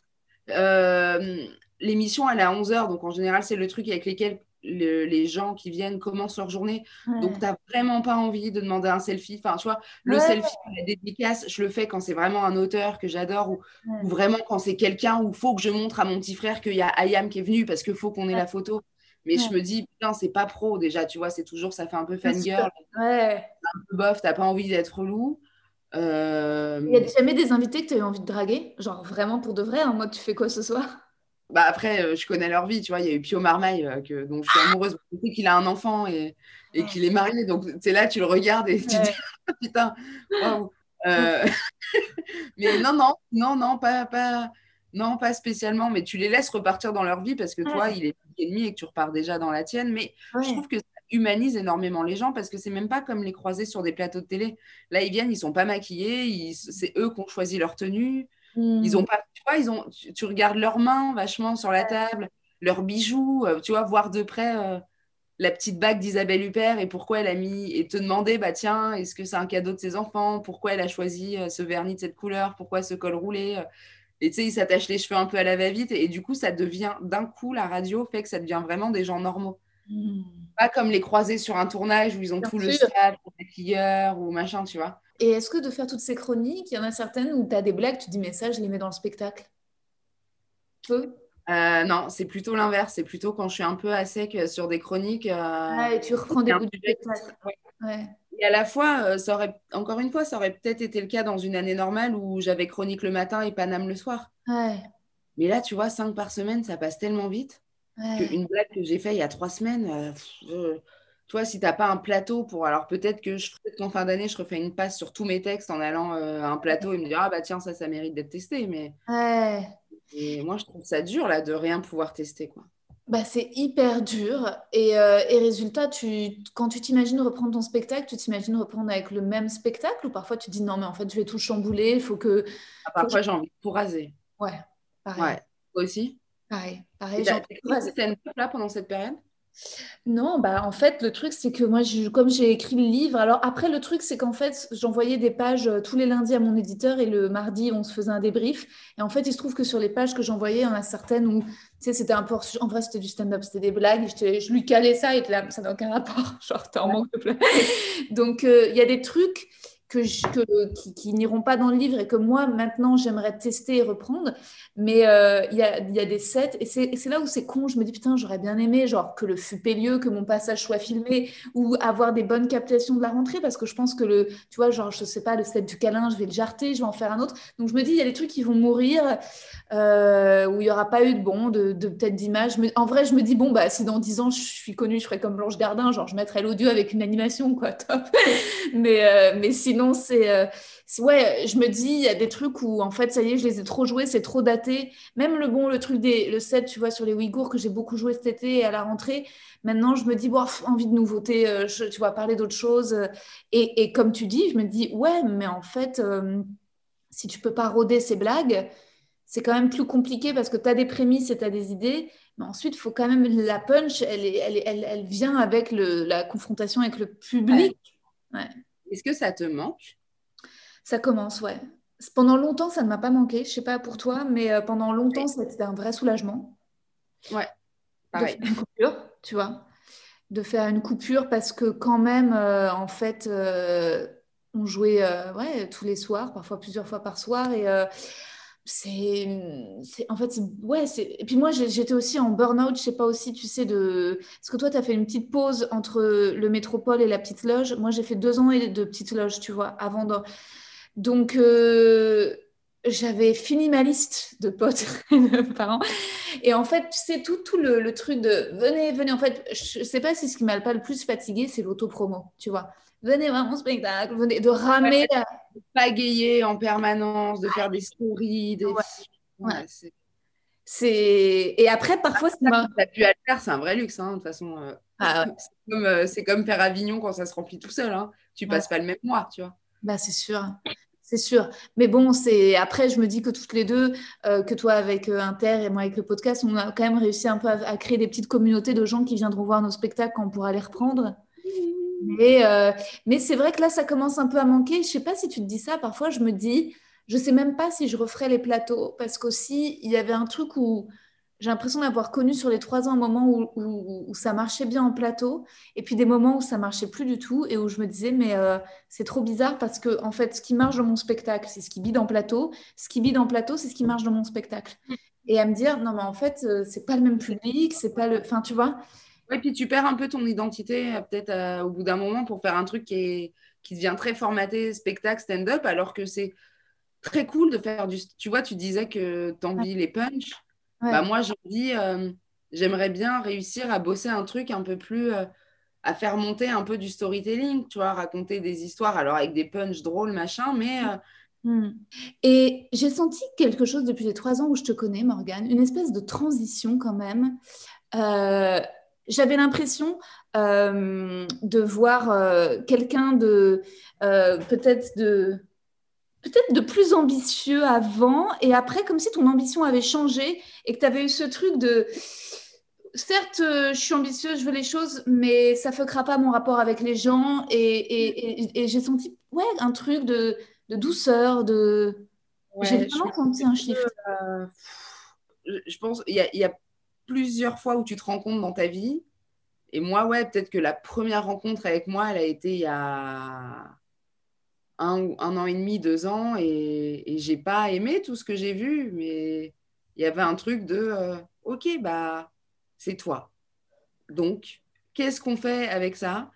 Euh, l'émission, elle est à 11h, donc en général, c'est le truc avec lequel les gens qui viennent commencent leur journée. Donc, tu n'as vraiment pas envie de demander un selfie. Enfin, tu vois, le selfie, la dédicace, je le fais quand c'est vraiment un auteur que j'adore ou, vraiment quand c'est quelqu'un où il faut que je montre à mon petit frère qu'il y a Ayam qui est venu parce qu'il faut qu'on ait la photo. Mais je me dis, putain, c'est pas pro déjà, tu vois, c'est toujours, ça fait un peu fangirl. Ouais. Un peu bof, t'as pas envie d'être relou. Euh... Il y a jamais des invités que tu as eu envie de draguer? Genre vraiment pour de vrai, en mode tu fais quoi ce soir? Bah après, euh, je connais leur vie, tu vois. Il y a eu Pio Marmaille, euh, que, donc je suis amoureuse. Je sais qu'il a un enfant et, et qu'il est marié. Donc, c'est là, tu le regardes et tu te dis, putain, euh, mais non, non, non, non, pas, pas, non, pas spécialement. Mais tu les laisses repartir dans leur vie parce que toi, il est ennemi et que tu repars déjà dans la tienne. Mais je trouve que ça humanise énormément les gens parce que c'est même pas comme les croiser sur des plateaux de télé. Là, ils viennent, ils sont pas maquillés, c'est eux qui ont choisi leur tenue. Hmm. Ils ont pas, tu vois, ils ont, tu, regardes leurs mains vachement sur la table, leurs bijoux, euh, tu vois, voir de près euh, la petite bague d'Isabelle Huppert et pourquoi elle a mis, et te demander, bah tiens, est-ce que c'est un cadeau de ses enfants? Pourquoi elle a choisi euh, ce vernis de cette couleur? Pourquoi ce col roulé? Et tu sais, ils s'attachent les cheveux un peu à la va-vite. Et, du coup, ça devient, d'un coup, la radio fait que ça devient vraiment des gens normaux. Hmm. Pas comme les croisés sur un tournage où ils ont tout le stade, le maquilleur ou machin, tu vois. Et est-ce que de faire toutes ces chroniques, il y en a certaines où tu as des blagues, tu dis, mais ça, je les mets dans le spectacle? Peu? Euh, non, c'est plutôt l'inverse. C'est plutôt quand je suis un peu à sec euh, sur des chroniques. Euh, et tu reprends des bouts du spectacle. Ouais. Et à la fois, euh, ça aurait, encore une fois, ça aurait peut-être été le cas dans une année normale où j'avais chronique le matin et Paname le soir. Mais là, tu vois, cinq par semaine, ça passe tellement vite. Une blague que j'ai faite il y a trois semaines, euh, euh, toi, si tu n'as pas un plateau pour. Alors peut-être que je en fin d'année, je refais une passe sur tous mes textes en allant à un plateau et me dire Ah bah tiens, ça, ça mérite d'être testé. Mais et moi, je trouve ça dur là de rien pouvoir tester. quoi. Bah, c'est hyper dur. Et, euh, et résultat, tu, quand tu t'imagines reprendre ton spectacle, tu t'imagines reprendre avec le même spectacle ou parfois tu dis non, mais en fait, je vais tout chambouler, il faut que. Ah, parfois, j'ai envie de tout raser. Ouais, pareil. Ouais. Toi aussi? Pareil, pareil. J'ai envie de une là pendant cette période? Non, bah en fait, le truc, c'est que moi, comme j'ai écrit le livre, alors après, le truc, c'est qu'en fait, j'envoyais des pages euh, tous les lundis à mon éditeur et le mardi, on se faisait un débrief. Et en fait, il se trouve que sur les pages que j'envoyais, il y en a certaines où, sais, c'était un peu, en vrai, c'était du stand-up, c'était des blagues. Je, lui calais ça et là, ça n'a aucun rapport. Genre, t'es en manque de Donc, euh, il y a des trucs que, qui, n'iront pas dans le livre et que moi, maintenant, j'aimerais tester et reprendre. Mais euh, il y, a, y, a, des sets, et c'est là où c'est con, je me dis, putain, j'aurais bien aimé, genre, que le fût lieu, que mon passage soit filmé, ou avoir des bonnes captations de la rentrée, parce que je pense que le, tu vois, genre, je sais pas, le set du câlin, je vais le jarter, je vais en faire un autre. Donc, je me dis, il y a des trucs qui vont mourir, euh, où il n'y aura pas eu de bon, de, de peut-être d'image. En vrai, je me dis, bon, bah, si dans 10 ans, je suis connue, je ferai comme Blanche Gardin, genre, je mettrai l'audio avec une animation, quoi, top. mais, euh, mais sinon, c'est ouais, je me dis, il y a des trucs où en fait, ça y est, je les ai trop joués, c'est trop daté. Même le bon, le truc des, le set, tu vois, sur les Ouïghours que j'ai beaucoup joué cet été et à la rentrée. Maintenant, je me dis, bon, envie de nouveauté, euh, tu vois, parler d'autre chose. Et, et, comme tu dis, je me dis, ouais, mais en fait, euh, si tu peux pas roder ces blagues, c'est quand même plus compliqué parce que tu as des prémices et tu as des idées. Mais ensuite, il faut quand même la punch, elle, elle, elle, elle vient avec le, la confrontation avec le public. Est-ce que ça te manque? Ça commence, ouais. Pendant longtemps, ça ne m'a pas manqué. Je sais pas pour toi, mais euh, pendant longtemps, c'était un vrai soulagement. Ouais, pareil. De faire une coupure, tu vois. De faire une coupure parce que quand même, euh, en fait, euh, on jouait ouais, tous les soirs, parfois plusieurs fois par soir. Et c'est, en fait, ouais, c'est, et puis moi, j'étais aussi en burn-out, je sais pas aussi, tu sais, de, parce que toi, tu as fait une petite pause entre le métropole et la petite loge. Moi, j'ai fait deux ans de petite loge, tu vois, avant de... Donc, euh, j'avais fini ma liste de potes et de parents. Et en fait, tu sais, tout, tout le, truc de venez, venez. En fait, je sais pas si ce qui m'a pas le plus fatigué, c'est l'auto-promo, tu vois venez voir mon spectacle, venez, de ramer. Ouais, de pagayer en permanence, de faire des stories. Des... Ouais. c'est... Et après, parfois, c'est ça. T'as pu à le faire, c'est un vrai luxe, hein, de toute façon. Euh. Ah, c'est, comme, euh, comme faire Avignon quand ça se remplit tout seul. Hein. Tu passes pas le même mois, tu vois. Bah, c'est sûr. C'est sûr. Mais bon, c'est après, je me dis que toutes les deux, euh, que toi avec Inter et moi avec le podcast, on a quand même réussi un peu à, à, créer des petites communautés de gens qui viendront voir nos spectacles quand on pourra les reprendre. Mais, euh, mais c'est vrai que là, ça commence un peu à manquer. Je ne sais pas si tu te dis ça. Parfois, je me dis, je ne sais même pas si je referais les plateaux. Parce qu'aussi, il y avait un truc où j'ai l'impression d'avoir connu sur les trois ans un moment où, où, ça marchait bien en plateau. Et puis des moments où ça marchait plus du tout. Et où je me disais, mais euh, c'est trop bizarre parce que, en fait, ce qui marche dans mon spectacle, c'est ce qui bide en plateau. Ce qui bide en plateau, c'est ce qui marche dans mon spectacle. Et à me dire, non, mais en fait, euh, c'est pas le même public. C'est pas le. Enfin, tu vois. Oui, puis tu perds un peu ton identité euh, peut-être euh, au bout d'un moment pour faire un truc qui, est, qui devient très formaté, spectacle, stand-up, alors que c'est très cool de faire du... Tu vois, tu disais que t'envies les punch. Bah, moi, j'ai envie, euh, j'aimerais bien réussir à bosser un truc un peu plus... à faire monter un peu du storytelling, tu vois, raconter des histoires, alors avec des punch drôles, machin, mais... Hmm. Et j'ai senti quelque chose depuis les trois ans où je te connais, Morgane, une espèce de transition quand même. Euh, j'avais l'impression euh, de voir euh, quelqu'un de euh, peut-être de peut-être de plus ambitieux avant et après comme si ton ambition avait changé et que tu avais eu ce truc de certes je suis ambitieuse je veux les choses mais ça fuckera pas mon rapport avec les gens et, et, et, j'ai senti ouais un truc de, de douceur de j'ai vraiment senti un chiffre je pense il y, y a plusieurs fois où tu te compte dans ta vie. Et moi, ouais, peut-être que la première rencontre avec moi, elle a été il y a un, un an et demi, deux ans, et, et j'ai pas aimé tout ce que j'ai vu, mais il y avait un truc de euh, ok, bah, c'est toi. Donc, qu'est-ce qu'on fait avec ça?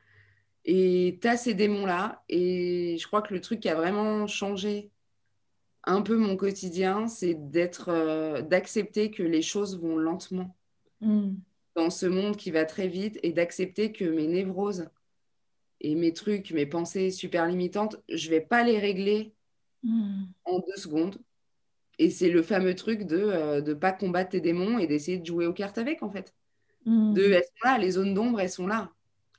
Et tu as ces démons-là, et je crois que le truc qui a vraiment changé un peu mon quotidien, c'est d'être, euh, d'accepter que les choses vont lentement. Mm. dans ce monde qui va très vite et d'accepter que mes névroses et mes trucs, mes pensées super limitantes, je vais pas les régler mm. en deux secondes. Et c'est le fameux truc de ne euh, pas combattre tes démons et d'essayer de jouer aux cartes avec, en fait. Mm. De, elles sont là, les zones d'ombre, elles sont là.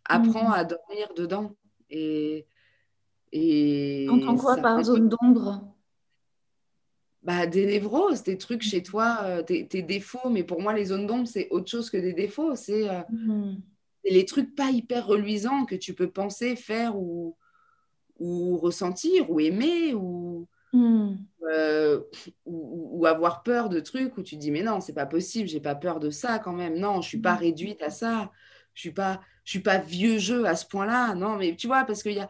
Apprends à dormir dedans. Et, et quoi par zone d'ombre bah, des névroses, des trucs chez toi, euh, tes, défauts. Mais pour moi, les zones d'ombre, c'est autre chose que des défauts. C'est euh, mmh. les trucs pas hyper reluisants que tu peux penser, faire ou, ou ressentir ou aimer ou, mmh. euh, ou, avoir peur de trucs où tu dis mais non, c'est pas possible, j'ai pas peur de ça quand même. Non, je suis pas mmh. réduite à ça. Je suis pas, je suis pas vieux jeu à ce point-là. Non, mais tu vois, parce qu'il y a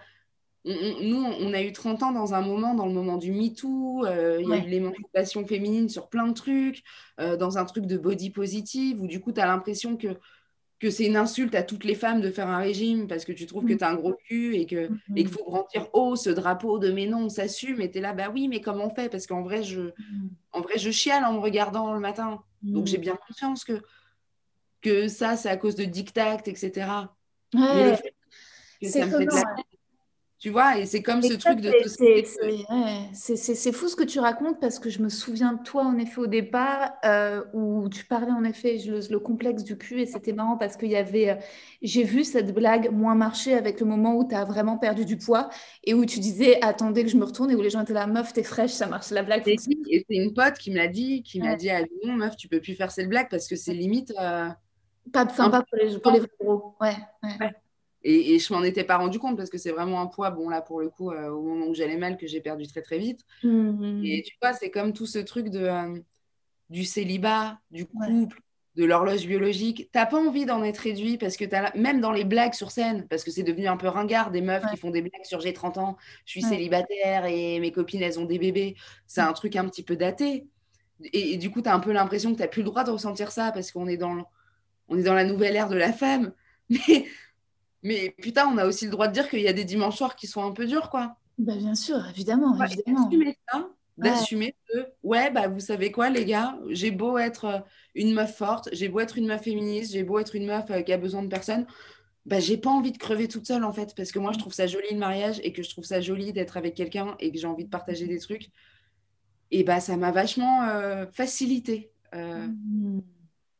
nous, on a eu 30 ans dans un moment, dans le moment du MeToo, euh, il y a eu l'émancipation féminine sur plein de trucs, euh, dans un truc de body positive, où du coup, tu as l'impression que, que c'est une insulte à toutes les femmes de faire un régime parce que tu trouves que mm. tu as un gros cul et qu'il et faut grandir haut ce drapeau de mais non, on s'assume, et tu es là, bah oui, mais comment on fait? Parce qu'en vrai, je, mm. en vrai, je chiale en me regardant le matin. Donc j'ai mm. bien conscience que, que ça, c'est à cause de dictat, etc. Ouais. Tu vois, et c'est comme ce truc de... C'est fou ce que tu racontes parce que je me souviens de toi, en effet, au départ, euh, où tu parlais, en effet, le, le complexe du cul, et c'était marrant parce qu'il y avait... Euh, j'ai vu cette blague moins marcher avec le moment où tu as vraiment perdu du poids et où tu disais, attendez que je me retourne, et où les gens étaient là, meuf, t'es fraîche, ça marche, la blague. Et c'est une pote qui me l'a dit, qui m'a dit, ah non, meuf, tu peux plus faire cette blague parce que c'est limite... Euh, Pas sympa pour les, pour les gros, ouais. ouais. Et, et, je m'en étais pas rendu compte parce que c'est vraiment un poids, bon là pour le coup, euh, au moment où j'allais mal, que j'ai perdu très très vite. Mmh. Et tu vois, c'est comme tout ce truc de, euh, du célibat, du couple, de l'horloge biologique. T'as pas envie d'en être réduit parce que as, même dans les blagues sur scène, parce que c'est devenu un peu ringard, des meufs qui font des blagues sur j'ai 30 ans, je suis célibataire et mes copines elles ont des bébés. C'est un truc un petit peu daté. et, du coup, tu as un peu l'impression que tu n'as plus le droit de ressentir ça parce qu'on est dans, on est dans la nouvelle ère de la femme. Mais, mais putain, on a aussi le droit de dire qu'il y a des dimanches soirs qui sont un peu durs, quoi. Bah, bien sûr, évidemment. évidemment. D'assumer ça, d'assumer que, ouais, bah, vous savez quoi, les gars, j'ai beau être euh, une meuf forte, j'ai beau être une meuf féministe, j'ai beau être une meuf euh, qui a besoin de personne, bah, j'ai pas envie de crever toute seule, en fait, parce que moi, je trouve ça joli le mariage et que je trouve ça joli d'être avec quelqu'un et que j'ai envie de partager des trucs. Et bah, ça m'a vachement euh, facilité. Mmh.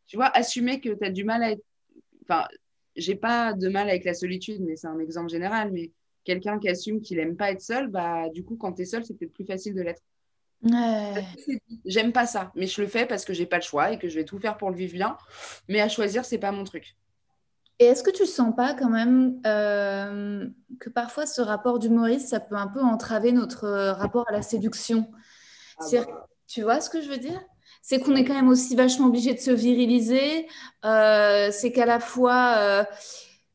Tu vois, assumer que tu as du mal à être. Enfin, j'ai pas de mal avec la solitude, mais c'est un exemple général. Mais quelqu'un qui assume qu'il aime pas être seul, bah du coup, quand tu es seul, c'est peut-être plus facile de l'être. J'aime pas ça, mais je le fais parce que j'ai pas le choix et que je vais tout faire pour le vivre bien. Mais à choisir, c'est pas mon truc. Et est-ce que tu sens pas quand même euh, que parfois ce rapport d'humoriste, ça peut un peu entraver notre rapport à la séduction? Ah bah. Tu vois ce que je veux dire? C'est qu'on est quand même aussi vachement obligé de se viriliser. Euh, c'est qu'à la fois, euh,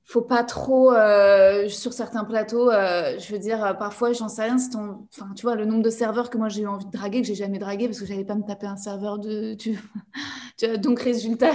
faut pas trop euh, sur certains plateaux. Euh, je veux dire, euh, parfois, j'en sais rien. Ton... Enfin, tu vois, le nombre de serveurs que moi j'ai eu envie de draguer, que j'ai jamais dragué parce que j'allais pas me taper un serveur de. Tu... donc, résultat,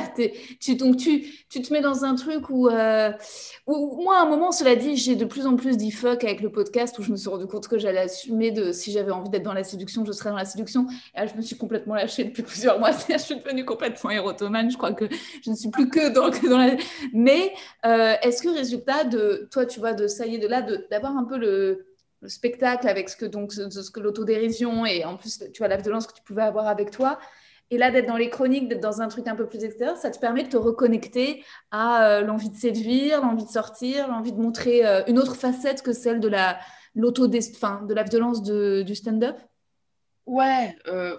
tu... donc tu... tu te mets dans un truc où, où, moi, à un moment, cela dit, j'ai de plus en plus dit fuck avec le podcast où je me suis rendu compte que j'allais assumer de si j'avais envie d'être dans la séduction, je serais dans la séduction. Et je me suis complètement lâchée depuis plusieurs mois. je suis devenue complètement érotomane. Je crois que je ne suis plus que dans, que dans la. Mais est-ce que résultat de toi, tu vois, de ça y est, de là, d'avoir un peu le, spectacle avec ce que donc ce, que l'autodérision et en plus, tu vois, la violence que tu pouvais avoir avec toi. Et là, d'être dans les chroniques, d'être dans un truc un peu plus extérieur, ça te permet de te reconnecter à euh, l'envie de séduire, l'envie de sortir, l'envie de montrer euh, une autre facette que celle de la, de la violence du stand-up. Ouais, euh,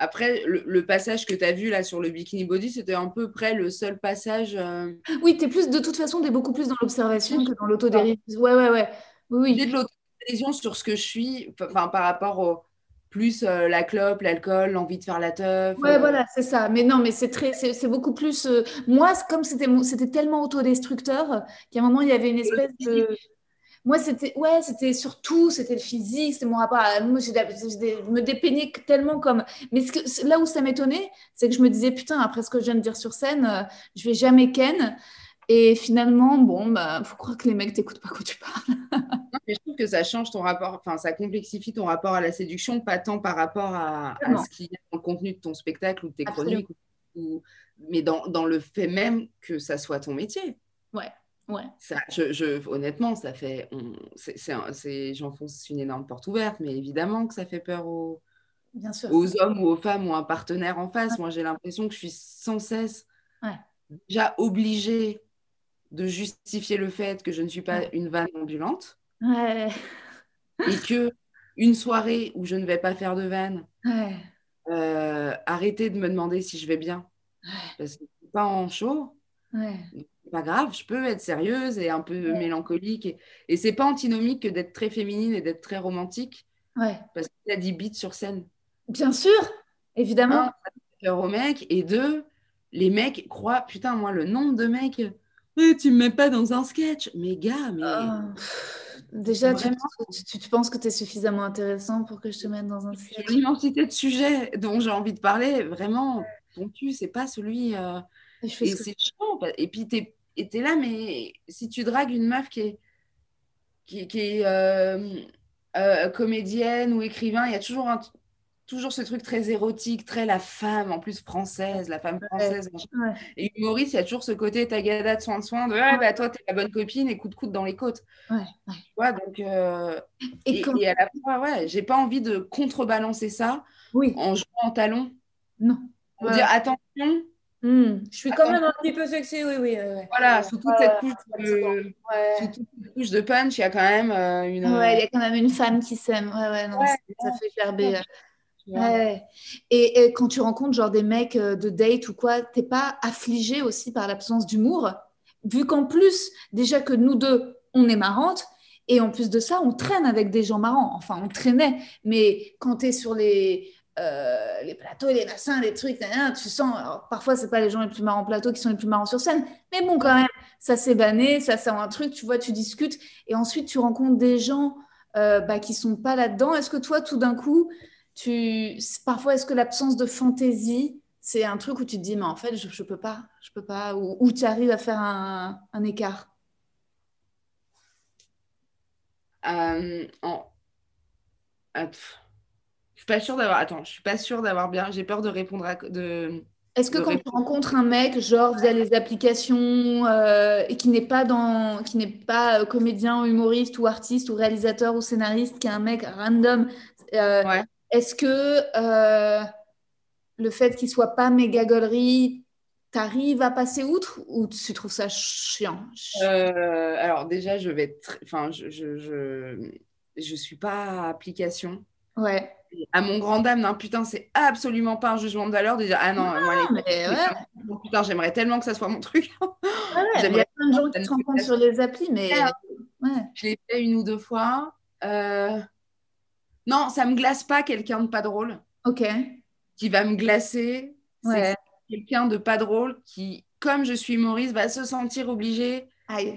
après, le, passage que tu as vu là sur le bikini body, c'était un peu près le seul passage. Euh, oui, tu es plus, de toute façon, tu es beaucoup plus dans l'observation que dans l'autodérision. Ouais, ouais, ouais. Oui, J'ai de l'autodérision sur ce que je suis, enfin, par rapport au plus euh, la clope, l'alcool, l'envie de faire la teuf. Ouais, euh. voilà, c'est ça. Mais non, mais c'est très, c'est beaucoup plus. Moi, comme c'était, c'était tellement autodestructeur qu'à un moment il y avait une espèce de moi, c'était ouais, c'était surtout, c'était le physique, c'était mon rapport à moi, je me dépeignais tellement comme. Mais ce que, là où ça m'étonnait, c'est que je me disais putain, après ce que je viens de dire sur scène, euh, je vais jamais ken. Et finalement, bon, bah, faut croire que les mecs t'écoutent pas quand tu parles. mais je trouve que ça change ton rapport, enfin, ça complexifie ton rapport à la séduction, pas tant par rapport à, ce qu'il y a dans le contenu de ton spectacle ou de tes chroniques, mais dans, dans le fait même que ça soit ton métier. Ouais. Ouais. Ça, je, honnêtement, ça fait. J'enfonce une énorme porte ouverte, mais évidemment que ça fait peur aux, Bien sûr. aux hommes ou aux femmes ou à un partenaire en face. Moi, j'ai l'impression que je suis sans cesse déjà obligée de justifier le fait que je ne suis pas une vanne ambulante. Et que une soirée où je ne vais pas faire de vanne, euh, arrêtez de me demander si je vais bien. Parce que je pas en chaud pas grave, je peux être sérieuse et un peu mélancolique. Et, et c'est pas antinomique que d'être très féminine et d'être très romantique. Ouais. Parce y a dit beats sur scène. Bien sûr, évidemment. Un, ça aux mecs. Et deux, les mecs croient, putain, moi, le nombre de mecs, eh, tu me mets pas dans un sketch. Mais gars, mais. Oh. Déjà, tu, tu, penses que tu es suffisamment intéressant pour que je te mette dans un sketch? L'immensité de sujets dont j'ai envie de parler, vraiment, ton cul, c'est pas celui. Euh, et c'est chiant. Et puis, et tu es là, mais si tu dragues une meuf qui est, qui, est euh, euh, comédienne ou écrivain, il y a toujours, un, toujours ce truc très érotique, très la femme, en plus française, la femme française. Et humoriste, il y a toujours ce côté tagada de soin de soin, de ouais, bah, toi, t'es la bonne copine et coup de coude dans les côtes. Ouais. donc, euh, et, à la fois, ouais, j'ai pas envie de contrebalancer ça oui. en jouant en talon. Non. Pour dire attention, Hmm. Je suis quand même un petit peu sexy, oui, oui. Voilà, sous toute, cette couche de, sous toute cette couche de punch, il y a quand même euh, une. Ouais, il y a quand même une femme qui s'aime. Ouais, ouais, non, ça fait gerber. Ouais. Et, et, quand tu rencontres genre des mecs euh, de date ou quoi, t'es pas affligé aussi par l'absence d'humour, vu qu'en plus, déjà que nous deux, on est marrantes, et en plus de ça, on traîne avec des gens marrants. Enfin, on traînait, mais quand tu es sur les euh, les plateaux, les machins, les trucs, tu sens, alors, parfois c'est pas les gens les plus marrants plateau qui sont les plus marrants sur scène, mais bon quand même, ça s'est banné, ça c'est un truc, tu vois, tu discutes, et ensuite tu rencontres des gens euh, bah, qui sont pas là-dedans. Est-ce que toi, tout d'un coup, tu, parfois, est-ce que l'absence de fantaisie, c'est un truc où tu te dis, mais en fait, je, je peux pas, je peux pas, ou, ou tu arrives à faire un, écart? Euh, en... Je suis pas sûre d'avoir. Attends, je suis pas sûre d'avoir bien. J'ai peur de répondre à. De... Est-ce que de quand tu rencontres un mec, genre via les applications, euh, et qui n'est pas dans, qui n'est pas euh, comédien, ou humoriste ou artiste ou réalisateur ou scénariste, qui est un mec random, euh, Ouais. est-ce que euh, le fait qu'il soit pas méga gaulerie, t'arrives à passer outre ou tu trouves ça chiant? Euh, alors déjà, je vais Enfin, je, je, je, je suis pas application. Ouais. À mon grand dame, non, putain, c'est absolument pas un jugement de valeur de dire ah non, moi les mais ouais. Putain, j'aimerais tellement que ça soit mon truc. Ouais, ouais, il y a plein de gens qui se rencontrent sur les applis, mais Ah. ouais. Je l'ai fait une ou deux fois. Euh, Non, ça me glace pas quelqu'un de pas drôle Ok. qui va me glacer. C'est quelqu'un de pas drôle qui, comme je suis humoriste, va se sentir obligé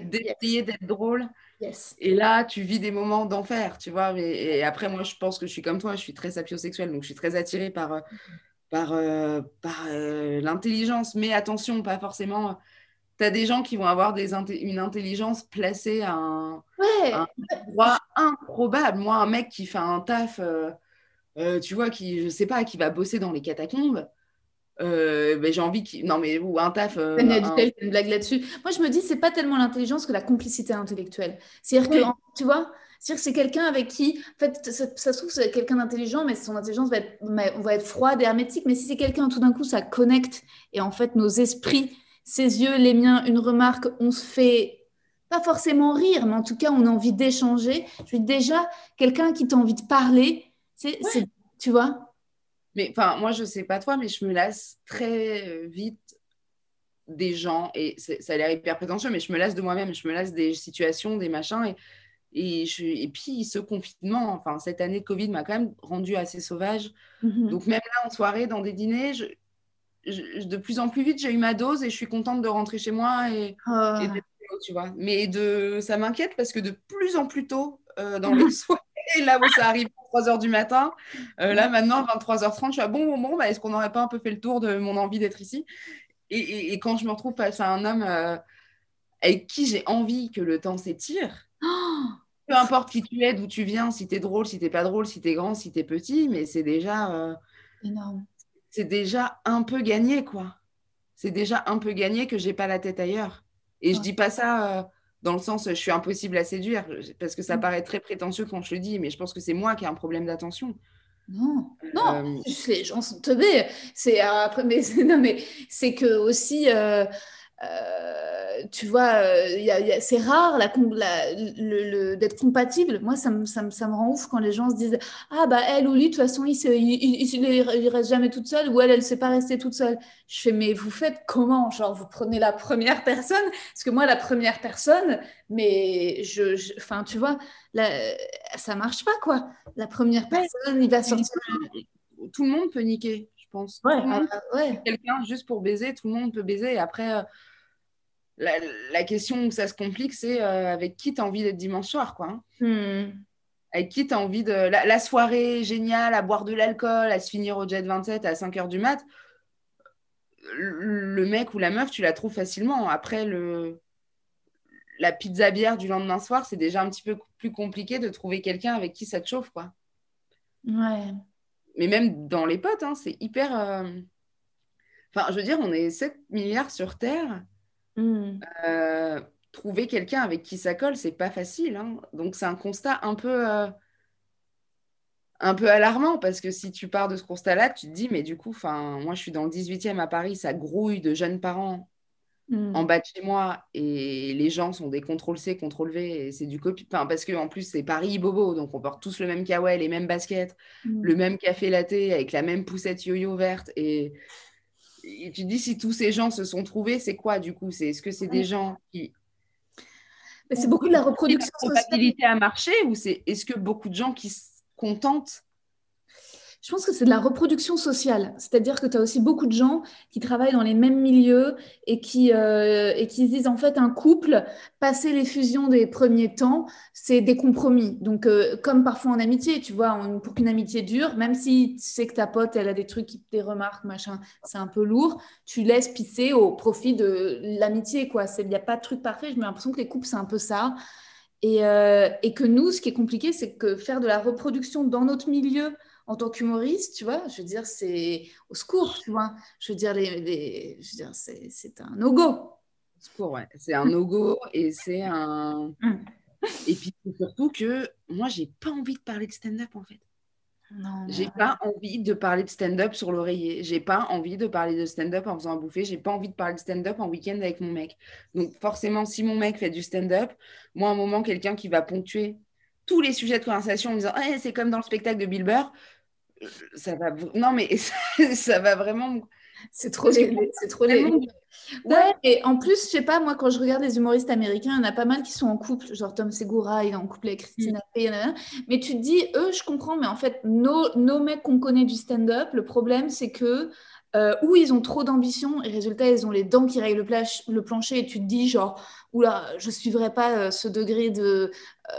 d'essayer d'être drôle. Yes. Et là, tu vis des moments d'enfer, tu vois. Mais, et après, moi, je pense que je suis comme toi, je suis très sapiosexuelle, donc je suis très attirée par, euh, par, euh, par euh, l'intelligence. Mais attention, pas forcément. Tu as des gens qui vont avoir des inté- une intelligence placée à un Ouais. un endroit improbable. Moi, un mec qui fait un taf, euh, tu vois, qui, je sais pas, qui va bosser dans les catacombes, euh, ben, j'ai envie qu'il. Non, mais ou un taf. euh, un- une blague là-dessus. Moi, je me dis, c'est pas tellement l'intelligence que la complicité intellectuelle. C'est-à-dire que, Oui. tu vois, c'est-à-dire que c'est quelqu'un avec qui, en fait, ça, ça se trouve, c'est quelqu'un d'intelligent, mais son intelligence va être, on va être froide et hermétique. Mais si c'est quelqu'un, tout d'un coup, ça connecte et en fait, nos esprits, ses yeux, les miens, une remarque, on se fait pas forcément rire, mais en tout cas, on a envie d'échanger. Je dis déjà, quelqu'un qui t'a envie de parler, c'est, c'est- tu vois, Mais enfin, moi, je sais pas toi, mais je me lasse très euh, vite des gens, et ça a l'air hyper prétentieux, mais je me lasse de moi-même, je me lasse des situations, des machins, et, et, je, et puis ce confinement, enfin, cette année de Covid m'a quand même rendu assez sauvage. Mhm. Donc même là, en soirée, dans des dîners, je, je- de plus en plus vite, j'ai eu ma dose et je suis contente de rentrer chez moi et, Oh. là, tu vois. Mais de, ça m'inquiète parce que de plus en plus tôt euh, dans les soirées, là où ça arrive à 3h du matin, euh, là maintenant, 23h30, je suis à bon, bon, bon, bah, est-ce qu'on n'aurait pas un peu fait le tour de mon envie d'être ici? Et, et- et quand je me retrouve face à un homme euh, avec qui j'ai envie que le temps s'étire, Oh. peu importe qui tu es, d'où tu viens, si tu es drôle, si tu pas drôle, si tu es grand, si tu es petit, mais c'est déjà... euh, énorme. c'est déjà un peu gagné, quoi. C'est déjà un peu gagné que j'ai pas la tête ailleurs. Et je Ouais. dis pas ça dans le sens je suis impossible à séduire, parce que ça Mm. paraît très prétentieux quand je le dis, mais je pense que c'est moi qui ai un problème d'attention. Non, non, Euh, juste les gens sont teubés. C'est euh, après, mais non, mais c'est que aussi, euh, euh, tu vois, euh, c'est rare la, com- la- le- le- d'être compatible. Moi, ça me, ça, me, ça me rend ouf quand les gens se disent Ah, bah, elle ou lui, de toute façon, il, il, il, reste jamais toute seule, ou elle, elle ne sait pas rester toute seule. Je fais Mais vous faites comment? Genre, vous prenez la première personne? Parce que moi, la première personne, mais je, enfin, tu vois, la, ça marche pas, quoi. La première Ouais. personne, il va sortir. tout le monde peut niquer, je pense. Ouais, monde euh, ouais. quelqu'un juste pour baiser, tout le monde peut baiser. Et après, euh, la, la question où ça se complique, c'est euh, avec qui tu as envie d'être dimanche soir, quoi. hein. Hmm. Avec qui tu as envie de. La, la soirée géniale, à boire de l'alcool, à se finir au jet 27 à 5 h du mat. Le le mec ou la meuf, tu la trouves facilement. Après, le... la pizza bière du lendemain soir, c'est déjà un petit peu plus compliqué de trouver quelqu'un avec qui ça te chauffe, quoi. Ouais. Mais même dans les potes, hein, c'est hyper. euh, Enfin, je veux dire, on est 7 milliards sur Terre. Hmm. Euh, trouver quelqu'un avec qui ça colle, c'est pas facile. hein. Donc, c'est un constat un peu, euh, un peu alarmant parce que si tu pars de ce constat-là, tu te dis, mais du coup, enfin, moi, je suis dans le 18e à Paris, ça grouille de jeunes parents Hmm. en bas de chez moi et les gens sont des contrôle C, contrôle V et c'est du copie. Enfin, parce qu'en plus, c'est Paris Bobo, donc on porte tous le même kawaii, les mêmes baskets, Hmm. le même café latte avec la même poussette yo-yo verte et. Et tu dis si tous ces gens se sont trouvés, c'est quoi du coup? C'est est-ce que c'est des gens qui Mais c'est beaucoup de la la reproduction sociale. à marcher ou c'est est-ce que beaucoup de gens qui se contentent je pense que c'est de la reproduction sociale. C'est-à-dire que tu as aussi beaucoup de gens qui travaillent dans les mêmes milieux et qui, euh, et qui se disent en fait un couple, passer les fusions des premiers temps, c'est des compromis. Donc, euh, comme parfois en amitié, tu vois, pour qu'une amitié dure, même si tu sais que ta pote, elle a des trucs te remarques, machin, c'est un peu lourd, tu laisses pisser au profit de l'amitié, quoi. Il n'y a pas de truc parfait. Me l'impression que les couples, c'est un peu ça. Et, euh, et que nous, ce qui est compliqué, c'est que faire de la reproduction dans notre milieu, en tant qu'humoriste, tu vois, je veux dire, c'est au secours, tu vois. Je veux dire, les, je veux dire c'est un no-go. Secours, ouais. C'est un no-go et c'est un. Mm. et puis surtout que moi, j'ai pas envie de parler de stand-up en fait. Non. J'ai pas envie de parler de stand-up sur l'oreiller. J'ai pas envie de parler de stand-up en faisant un bouffer. J'ai pas envie de parler de stand-up en week-end avec mon mec. Donc forcément, si mon mec fait du stand-up, moi, à un moment, quelqu'un qui va ponctuer tous les sujets de conversation en disant eh, c'est comme dans le spectacle de Bill Burr, ça va. Non, mais ça va vraiment. C'est trop c'est trop. Ouais, et en plus, je sais pas, moi, quand je regarde les humoristes américains, il y en a pas mal qui sont en couple, genre Tom Segura, il est en couple avec Christina mm. mais tu te dis, eux, je comprends, mais en fait, nos, nos mecs qu'on connaît du stand-up, le problème, c'est que euh, ou ils ont trop d'ambition et résultat, ils ont les dents qui rayent le, le, plancher et tu te dis, genre, oula, je suivrai pas euh, ce degré de. Euh,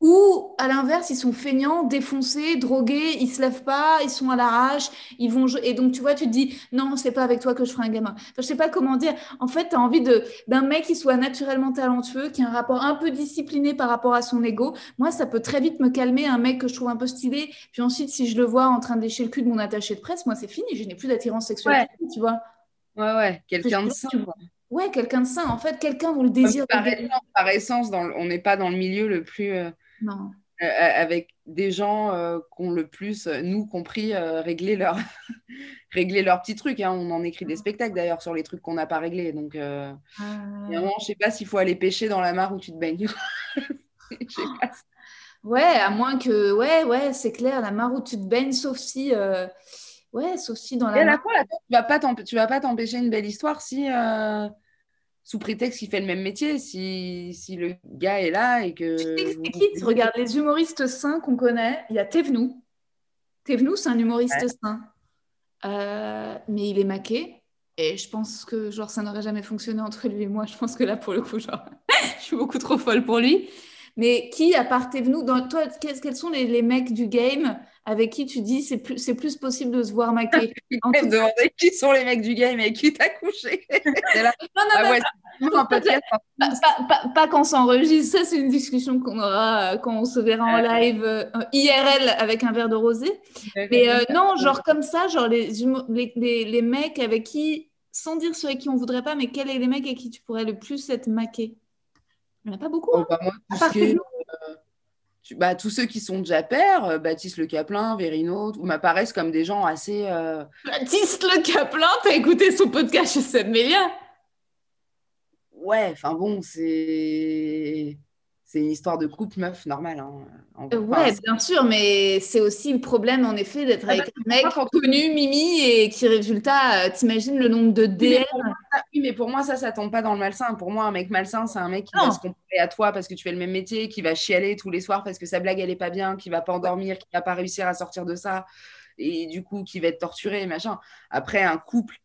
ou à l'inverse, ils sont feignants, défoncés, drogués, ils se lèvent pas, ils sont à l'arrache, ils vont et donc tu vois, tu te dis non, c'est pas avec toi que je ferai un gamin. Enfin, je sais pas comment dire. En fait, tu as envie de d'un mec qui soit naturellement talentueux, qui a un rapport un peu discipliné par rapport à son ego. Moi, ça peut très vite me calmer un mec que je trouve un peu stylé. Puis ensuite, si je le vois en train de lécher le cul de mon attaché de presse, moi c'est fini, je n'ai plus d'attirance sexuelle, tu vois. Ouais ouais, quelqu'un de sain. Ouais, quelqu'un de sain. En fait, quelqu'un dont le désir. Par, essence, par essence, dans on n'est pas dans le milieu le plus. Euh, non. Euh, euh, avec des gens euh, qui ont le plus, nous compris, réglé leur régler leurs petits trucs. Hein. On en écrit des spectacles d'ailleurs sur les trucs qu'on n'a pas réglés. Donc, euh, ah. je sais pas s'il faut aller pêcher dans la mare où tu te baignes. Ouais, à moins que, ouais, ouais, c'est clair, la mare où tu te baignes, sauf si, ouais, sauf si dans la. Et mare... pas tu vas pas t'empêcher une belle histoire si sous prétexte qu'il fait le même métier, si, si, le gars est là et que. Tu qui Regarde, les humoristes sains qu'on connaît, il y a Tevnou. Tevnou, c'est un humoriste sain. Euh, mais il est maqué. Et je pense que genre, ça n'aurait jamais fonctionné entre lui et moi. Je pense que là, pour le coup, genre, je suis beaucoup trop folle pour lui. Mais qui, à part Tevnou, dans, toi, quels sont les, les, mecs du game avec qui tu dis c'est plus, c'est plus possible de se voir maquer? En tout demander qui sont les mecs du game et qui t'a couché. là. Non, non, ah ouais, non, pas, pas, pas, quand on s'enregistre, ça c'est une discussion qu'on aura euh, quand on se verra en live euh, IRL avec un verre de rosé. Mais euh, non, genre comme ça, genre les, les, les, mecs avec qui, sans dire ceux avec qui on voudrait pas, mais quels sont les mecs avec qui tu pourrais le plus être maqué? Il n'y en a pas beaucoup. Oh, hein. bah, moi, bah, tous ceux qui sont déjà pères, euh, Baptiste Le Caplin, Vérino, m'apparaissent comme des gens assez. Euh, Baptiste Le Caplin, t'as écouté son podcast chez Seb Ouais, enfin bon, c'est c'est une histoire de couple meuf normale. Hein, ouais, bien sûr, mais c'est aussi le problème, en effet, d'être avec un mec connu, Mimi, et qui, résultat, euh, t'imagines le nombre de DM oui mais, pour moi, ça, ça tombe pas dans le malsain. Pour moi, un mec malsain, c'est un mec qui va se comparer à toi parce que tu fais le même métier, qui va chialer tous les soirs parce que sa blague, elle est pas bien, qui va pas endormir, qui va pas réussir à sortir de ça, et du coup, qui va être torturé, machin. Après, un couple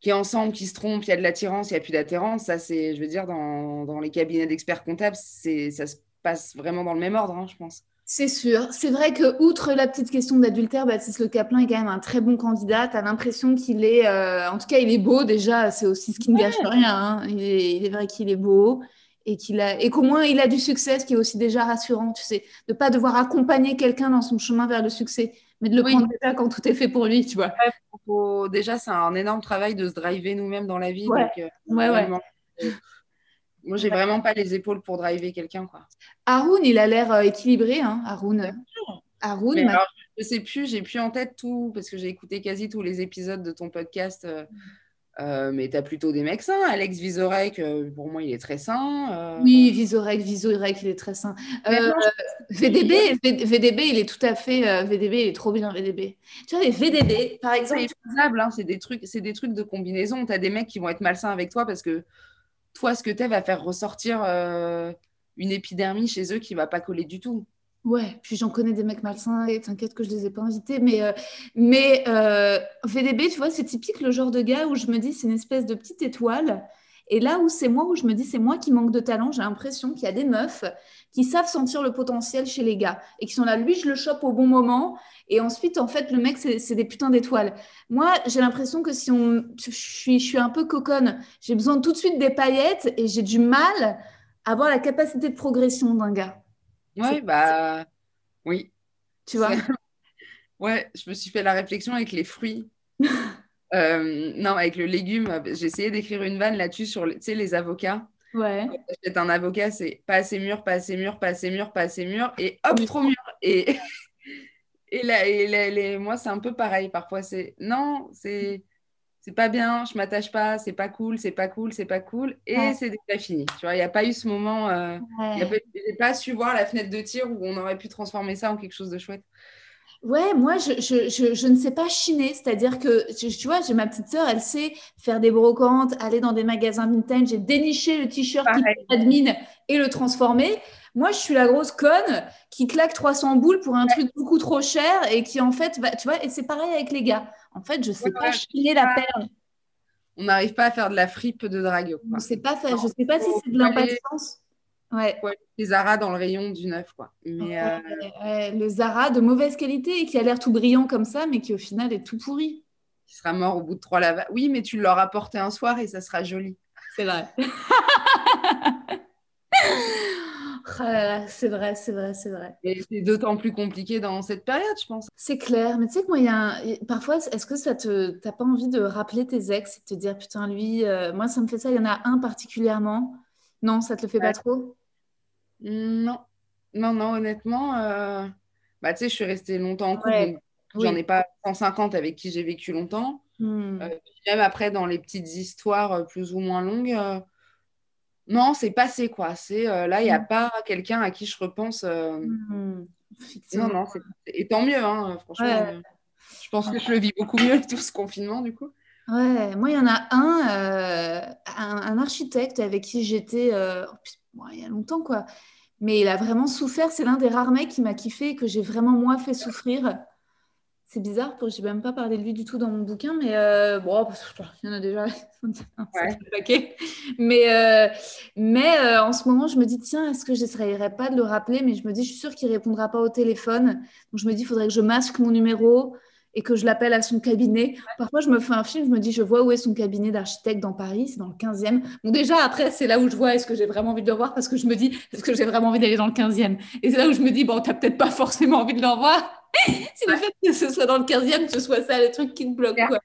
qui est ensemble, qui se trompe, il y a de l'attirance, il n'y a plus d'attirance. Ça, c'est, je veux dire, dans, dans les cabinets d'experts comptables, c'est, ça se passe vraiment dans le même ordre, hein, je pense. C'est sûr. C'est vrai que, outre la petite question d'adultère, Baptiste Le Caplin est quand même un très bon candidat. Tu as l'impression qu'il est. Euh, en tout cas, il est beau déjà. C'est aussi ce qui ne gâche rien. Hein. Il, est, il, est, vrai qu'il est beau et qu'il a et qu'au moins il a du succès, ce qui est aussi déjà rassurant, tu sais, de pas devoir accompagner quelqu'un dans son chemin vers le succès, mais de le prendre déjà quand tout est fait pour lui, tu vois. Déjà, c'est un énorme travail de se driver nous-mêmes dans la vie. Ouais, donc, ouais, ouais. Euh, moi, j'ai vraiment pas les épaules pour driver quelqu'un, quoi. Haroun, il a l'air euh, équilibré, hein, Haroun. Haroun. Alors, je sais plus, j'ai plus en tête tout parce que j'ai écouté quasi tous les épisodes de ton podcast. Euh, euh, mais tu as plutôt des mecs sains. Alex Vizorek, euh, pour moi, il est très sain. Euh. Oui, Vizorek, Vizorek, il est très sain. VDB, VDB, il est tout à fait. VDB, il est trop bien, VDB. Tu vois, les VDB, par exemple. C'est faisable, hein, c'est des, trucs, des trucs de combinaison. Tu as des mecs qui vont être malsains avec toi parce que toi, ce que tu es va faire ressortir une épidermie chez eux qui va pas coller du tout. Ouais, puis j'en connais des mecs malsains et t'inquiète que je les ai pas invités. Mais, euh, mais euh, VDB, tu vois, c'est typique le genre de gars où je me dis c'est une espèce de petite étoile. Et là où c'est moi, où je me dis c'est moi qui manque de talent, j'ai l'impression qu'il y a des meufs qui savent sentir le potentiel chez les gars et qui sont là, lui, je le chope au bon moment. Et ensuite, en fait, le mec, c'est des putains d'étoiles. Moi, j'ai l'impression que si on. Je suis, je suis un peu coconne. J'ai besoin tout de suite des paillettes et j'ai du mal à avoir la capacité de progression d'un gars. Ouais, bah oui. Tu vois Ouais, je me suis fait la réflexion avec les fruits. Euh, non, avec le légume, j'ai essayé d'écrire une vanne là-dessus sur les avocats. Ouais. J'achète un avocat, c'est pas assez mûr, pas assez mûr, pas assez mûr, pas assez mûr, et hop, trop mûr. Et, et, là, et les... moi, c'est un peu pareil. Parfois, c'est non, c'est c'est pas bien, je m'attache pas, c'est pas cool, c'est pas cool, c'est pas cool, et c'est déjà fini. Tu vois, il n'y a pas eu ce moment, euh, j'ai pas su voir la fenêtre de tir où on aurait pu transformer ça en quelque chose de chouette. Ouais, moi, je, je, je, je, ne sais pas chiner. C'est-à-dire que, tu vois, j'ai ma petite sœur, elle sait faire des brocantes, aller dans des magasins vintage et dénicher le t-shirt qui admin et le transformer. Moi, je suis la grosse conne qui claque 300 boules pour un truc beaucoup trop cher et qui, en fait, va, tu vois, et c'est pareil avec les gars. En fait, je ne sais pas chiner la perle. On n'arrive pas à faire de la fripe de drague. Je ne sais pas faire. Je sais pas si c'est de l'impatience. Ouais. les Zara dans le rayon du neuf, quoi. Mais, euh, le Zara de mauvaise qualité et qui a l'air tout brillant comme ça, mais qui au final est tout pourri. Qui sera mort au bout de trois lavages. Oui, mais tu l'auras porté un soir et ça sera joli. C'est vrai. Oh c'est vrai, c'est vrai, c'est vrai. Et c'est d'autant plus compliqué dans cette période, je pense. C'est clair, mais tu sais que moi, il y a parfois, est-ce que ça te, t'as pas envie de rappeler tes ex et de te dire, putain, lui, euh, moi, ça me fait ça. Il y en a un particulièrement. Non, ça te le fait pas trop? Non, non, non, honnêtement, euh, bah, tu sais, je suis restée longtemps en couple, j'en ai pas 150 avec qui j'ai vécu longtemps. Hmm. Euh, même après, dans les petites histoires plus ou moins longues non, c'est passé, quoi. C'est euh, là, il n'y a mm. pas quelqu'un à qui je repense. Euh, mm. Non, non, et tant mieux, hein, franchement. Euh, je pense que je le vis beaucoup mieux tout ce confinement, du coup. Ouais, moi, il y en a un, un, architecte avec qui j'étais il y a longtemps, quoi. Mais il a vraiment souffert. C'est l'un des rares mecs qui m'a kiffé et que j'ai vraiment, moi, fait souffrir. C'est bizarre, que je n'ai même pas parlé de lui du tout dans mon bouquin, mais euh, bon, il y en a déjà ouais. Mais, euh, mais euh, en ce moment, je me dis, tiens, est-ce que je n'essayerais pas de le rappeler? Mais je me dis, je suis sûre qu'il ne répondra pas au téléphone. Donc je me dis, il faudrait que je masque mon numéro et que je l'appelle à son cabinet. Parfois, je me fais un film, je me dis, je vois où est son cabinet d'architecte dans Paris, c'est dans le 15e. Bon, déjà, après, c'est là où je vois, est-ce que j'ai vraiment envie de le voir? Parce que je me dis, est-ce que j'ai vraiment envie d'aller dans le 15e Et c'est là où je me dis, bon, tu n'as peut-être pas forcément envie de le revoir si le fait que ce soit dans le 15e, ce soit ça le truc qui te bloque. Quoi.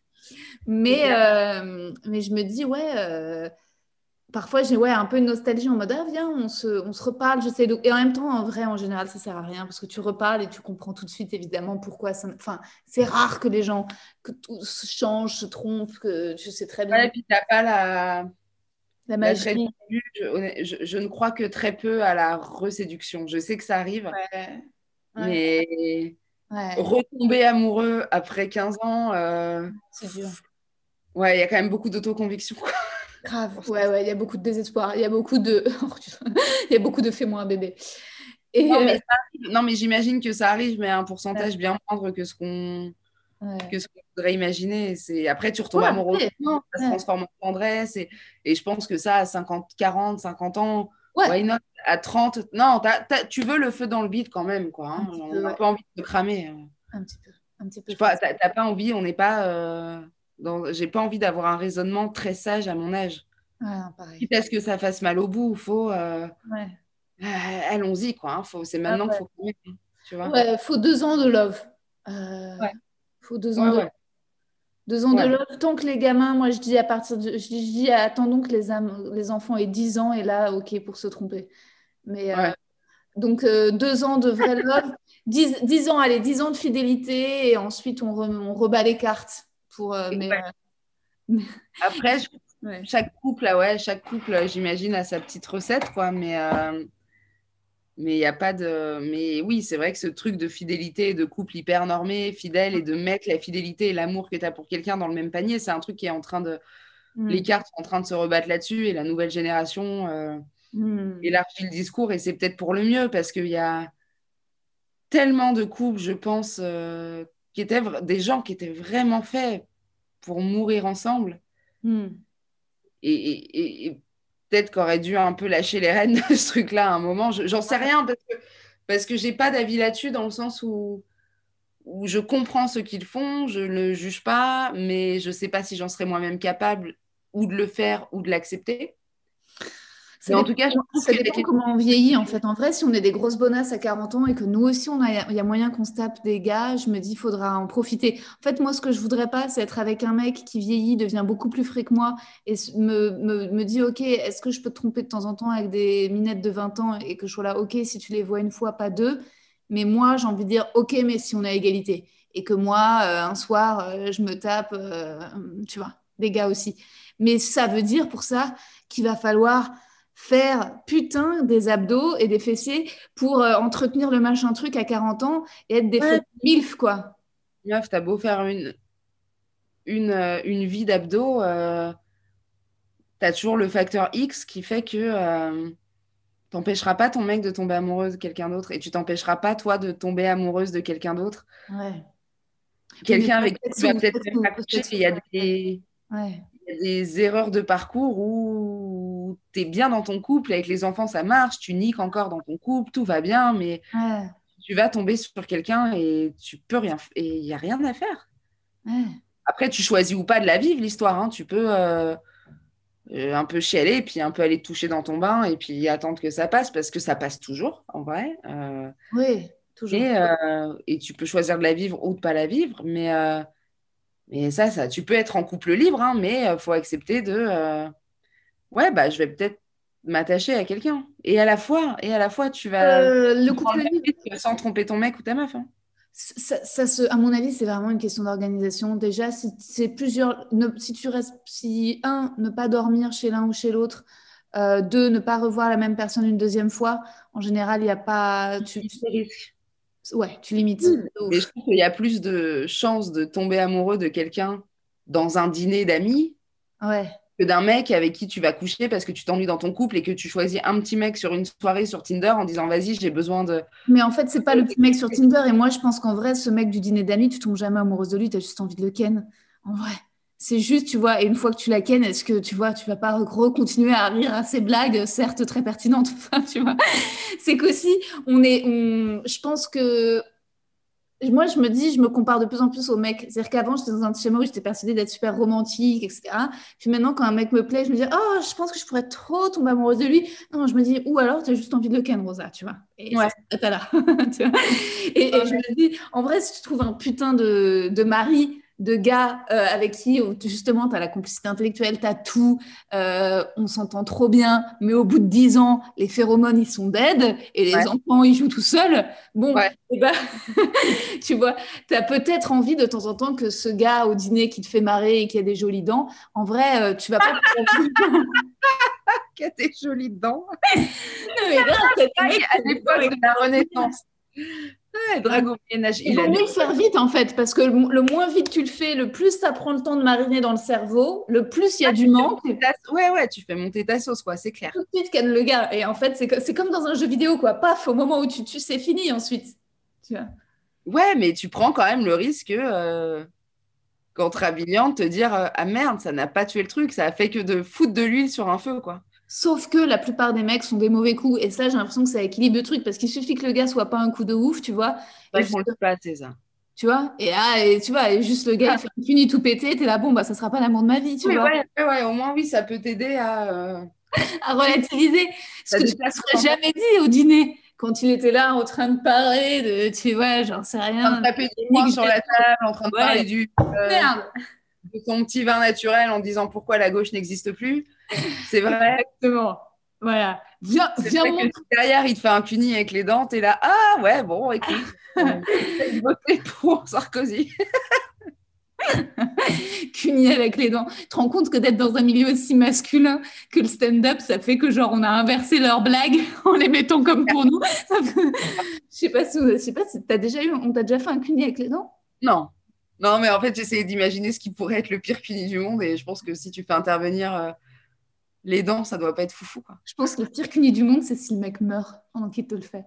Mais, euh, mais je me dis, ouais, euh, parfois j'ai ouais, un peu une nostalgie en mode, ah, viens, on se, on se reparle, j'essaie de... Et en même temps, en vrai, en général, ça sert à rien parce que tu reparles et tu comprends tout de suite, évidemment, pourquoi ça. Enfin, c'est rare que les gens, que tout change, se trompent, que tu sais très bien. Ouais, et puis t'as pas la. La magie. Je, je, ne crois que très peu à la reséduction. Je sais que ça arrive, ouais. mais Retomber amoureux après 15 ans. Euh, c'est dur. Ouais, il y a quand même beaucoup d'autoconviction. Grave. Ouais, ouais, il y a beaucoup de désespoir. Il y a beaucoup de. Il y a beaucoup de fais-moi un bébé. Et non, mais, euh, mais j'imagine que ça arrive, mais à un pourcentage bien moindre que ce qu'on que ce qu'on voudrait imaginer. C'est après tu retombes amoureux, ça se transforme en tendresse et... et, je pense que ça à 50, 40, 50 ans, Ouais. à 30 Non, tu veux le feu dans le bide quand même, quoi. Hein. On n'a pas envie de cramer. Hein. Un petit peu. Un petit peu. T'as pas envie, on n'est pas. Euh, j'ai pas envie d'avoir un raisonnement très sage à mon âge. Ouais, pareil. Quitte à ce que ça fasse mal au bout, faut. Euh, ouais. Euh, allons-y, quoi. Hein. Faut... C'est maintenant qu'il faut. Tu vois ouais, faut deux ans de love. ouais. Faut deux ans de love. Deux ans de love, tant que les gamins, moi je dis à partir de. Je dis, attendons que les, les enfants aient 10 ans et là, ok, pour se tromper. Mais euh, donc euh, deux ans de vrai love, 10, ans, allez, 10 ans de fidélité et ensuite on, on rebat les cartes. Pour, euh, mais, Après, chaque couple, ah ouais, chaque couple, j'imagine, a sa petite recette, quoi. Mais mais il n'y a pas de. Mais oui, c'est vrai que ce truc de fidélité, de couple hyper normé, fidèle, et de mettre la fidélité et l'amour que tu as pour quelqu'un dans le même panier, c'est un truc qui est en train de. Mm. Les cartes sont en train de se rebattre là-dessus, et la nouvelle génération euh, mm. élargit le discours, et c'est peut-être pour le mieux, parce qu'il y a. tellement de couples, je pense, euh, qui étaient des gens qui étaient vraiment faits pour mourir ensemble. Hmm. Et, peut-être qu'aurait dû un peu lâcher les rênes de ce truc-là à un moment. J'en sais rien parce que, parce que j'ai pas d'avis là-dessus dans le sens où, où je comprends ce qu'ils font, je ne juge pas, mais je sais pas si j'en serais moi-même capable ou de le faire ou de l'accepter en tout cas, je pense ça dépend comment on vieillit. En fait, en vrai, si on est des grosses bonasses à 40 ans et que nous aussi, on a, il y a moyen qu'on se tape des gars, je me dis, il faudra en profiter. En fait, moi, ce que je voudrais pas, c'est être avec un mec qui vieillit, devient beaucoup plus frais que moi et me, me, me dit, OK, est-ce que je peux te tromper de temps en temps avec des minettes de 20 ans et que je sois là, OK, si tu les vois une fois, pas deux. Mais moi, j'ai envie de dire, OK, mais si on a égalité. Et que moi, euh, un soir, euh, je me tape, euh, tu vois, des gars aussi. Mais ça veut dire pour ça qu'il va falloir faire putain des abdos et des fessiers pour euh, entretenir le machin truc à 40 ans et être des ouais. milf quoi. Meuf, t'as beau faire une, une, euh, une vie d'abdos, euh, t'as toujours le facteur X qui fait que t'empêcheras pas ton mec de tomber amoureuse de quelqu'un d'autre et tu t'empêcheras pas toi de tomber amoureuse de quelqu'un d'autre. Ouais. Quelqu'un avec qui tu vas peut-être même accoucher, il y a des... Ouais des erreurs de parcours où tu es bien dans ton couple, avec les enfants ça marche, tu niques encore dans ton couple, tout va bien, mais tu vas tomber sur quelqu'un et tu peux rien, et il n'y a rien à faire. Après, tu choisis ou pas de la vivre, l'histoire. Hein. Tu peux euh, euh, un peu chialer, puis un peu aller te toucher dans ton bain, et puis attendre que ça passe, parce que ça passe toujours, en vrai. Euh. oui, toujours. Et, et, tu peux choisir de la vivre ou de pas la vivre, mais mais ça, ça, tu peux être en couple libre, hein, mais il faut accepter de. Euh, ouais, bah, je vais peut-être m'attacher à quelqu'un. Et à la fois, et à la fois, tu vas. Euh, le couple libre. Sans tromper ton mec ou ta meuf. Hein. Ça, ça, se, à mon avis, c'est vraiment une question d'organisation. Déjà, si c'est plusieurs, si tu restes, si un, ne pas dormir chez l'un ou chez l'autre, deux, ne pas revoir la même personne une deuxième fois, en général, il n'y a pas. Tu, tu risques. Ouais, tu limites. Mais je trouve qu'il y a plus de chances de tomber amoureux de quelqu'un dans un dîner d'amis ouais. Que d'un mec avec qui tu vas coucher parce que tu t'ennuies dans ton couple et que tu choisis un petit mec sur une soirée sur Tinder en disant vas-y, j'ai besoin de. Mais en fait, c'est pas le petit mec sur Tinder. Et moi, je pense qu'en vrai, ce mec du dîner d'amis, tu tombes jamais amoureuse de lui, tu as juste envie de le ken. En vrai. C'est juste, tu vois, et une fois que tu la kennes, est-ce que tu vois, tu vas pas continuer à rire à ces blagues, certes très pertinentes, tu vois. C'est qu'aussi, on est, on, je pense que moi, je me dis, je me compare de plus en plus aux mecs. C'est-à-dire qu'avant, j'étais dans un schéma où j'étais persuadée d'être super romantique, etc. Puis maintenant, quand un mec me plaît, je me dis, oh, je pense que je pourrais trop tomber amoureuse de lui. Non, je me dis, ou alors, tu as juste envie de le ken, Rosa, tu vois. Et ouais. pas là. et, et, je me dis, en vrai, si tu trouves un putain de, de mari de gars euh, avec qui justement tu as la complicité intellectuelle, tu as tout, euh, on s'entend trop bien, mais au bout de dix ans, les phéromones ils sont dead et les enfants ils jouent tout seuls. Bon, eh ben, tu vois, tu as peut-être envie de temps en temps que ce gars au dîner qui te fait marrer et qui a des jolies dents, en vrai, euh, tu vas pas. qui a des jolies dents. non, mais là, à l'époque de la Renaissance. Ouais, Dragon ménage. Il, vaut mieux le faire vite en fait, parce que le, moins vite tu le fais, le plus ça prend le temps de mariner dans le cerveau, le plus il y a ah, du manque. Ouais, ouais, tu fais monter ta sauce, quoi, c'est clair. Tout de suite, canne le gars. Et en fait, c'est comme dans un jeu vidéo, quoi. Paf, au moment où tu tues, c'est fini ensuite. Tu vois. Ouais, mais tu prends quand même le risque, euh, quand de te dire euh, Ah merde, ça n'a pas tué le truc, ça a fait que de foutre de l'huile sur un feu, quoi. Sauf que la plupart des mecs sont des mauvais coups. Et ça, j'ai l'impression que ça équilibre le truc parce qu'il suffit que le gars soit pas un coup de ouf, tu vois. Ouais, et le pas, c'est ça. Tu vois et, ah, et tu vois, et juste le gars, il finit tout péter, t'es là, bon, bah, ça sera pas l'amour de ma vie, tu vois. Ouais, ouais, au moins, oui, ça peut t'aider à. Euh, à relativiser. Ce que tu ne jamais dit au dîner quand il était là en train de parler de, tu vois, j'en sais rien. En train de taper des poings sur la table, en train de parler du. Euh, Merde de son petit vin naturel en disant pourquoi la gauche n'existe plus. C'est vrai. Exactement. Voilà. Viens, viens Derrière, il te fait un cuni avec les dents. Et là, ah ouais, bon, écoute, voter pour Sarkozy. cuni avec les dents. Tu te rends compte que d'être dans un milieu aussi masculin que le stand-up, ça fait que genre on a inversé leurs blagues en les mettant comme pour nous. Je sais pas si, je sais pas si t'as déjà eu, on t'a déjà fait un cuni avec les dents? Non. Non, mais en fait, j'essayais d'imaginer ce qui pourrait être le pire cuni du monde. Et je pense que si tu fais intervenir euh, les dents, ça doit pas être foufou. Quoi. Je pense que le pire cuni du monde, c'est si le mec meurt pendant qu'il te le fait.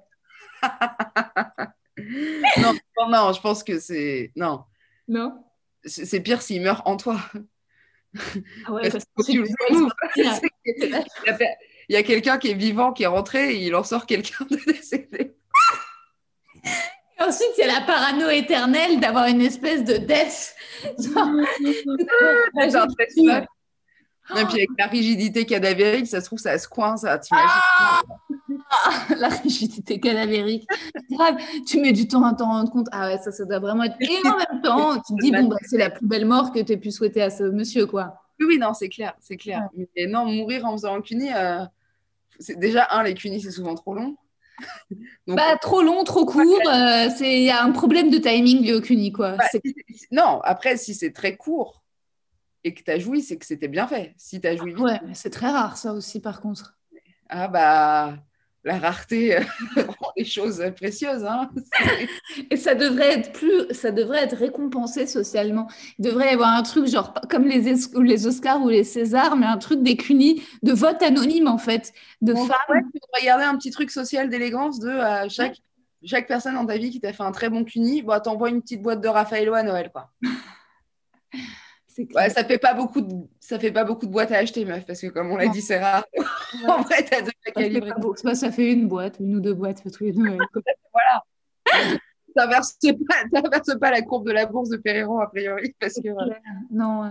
non, non, non, je pense que c'est. Non. Non C'est c'est pire s'il meurt en toi. Ah ouais, Parce parce que tu que le c'est- sauves. c'est- Il y a- quelqu'un qui est vivant, qui est rentré, et il en sort quelqu'un de décédé. Et Ensuite, a la parano éternelle d'avoir une espèce de death. Genre, C'est. Et puis avec la rigidité cadavérique, ça se trouve, ça se coince, ça, t'imagines la rigidité cadavérique. Grave, tu mets du temps à t'en rendre compte. Ah ouais, ça, ça doit vraiment être. Et en même temps, tu te dis, bon, bah, c'est la plus belle mort que tu aies pu souhaiter à ce monsieur, quoi. Oui, oui, non, c'est clair, c'est clair. Mais non, mourir en faisant un cuni, euh, c'est déjà un, les cunis, c'est souvent trop long. Donc, Bah, trop long, trop court. euh, c'est- Il y a un problème de timing lié au CUNY, quoi. bah, non, après, si c'est très court et que tu as joui, c'est que c'était bien fait. Si tu as joui vite, Ouais, c'est très rare, ça aussi, par contre. ah bah, la rareté euh, rend les choses précieuses. Hein. Et ça devrait être plus, ça devrait être récompensé socialement. Il devrait y avoir un truc genre comme les, Es- les Oscars ou les Césars, mais un truc des CUNY de vote anonyme en fait, de Bon, femmes. ouais, tu devrais garder un petit truc social d'élégance de euh, chaque, chaque personne dans ta vie qui t'a fait un très bon cuni, bah, t'envoies une petite boîte de Raffaello à Noël. Quoi. Ouais, ça fait pas beaucoup de ça fait pas beaucoup de boîtes à acheter meuf parce que comme on l'a dit c'est rare. en vrai t'as deux calibrés. pas- ça fait une boîte, une ou deux boîtes tous les Noël. quoi. T'inverses pas pas la courbe de la bourse de Perriron a priori parce que Non, ouais.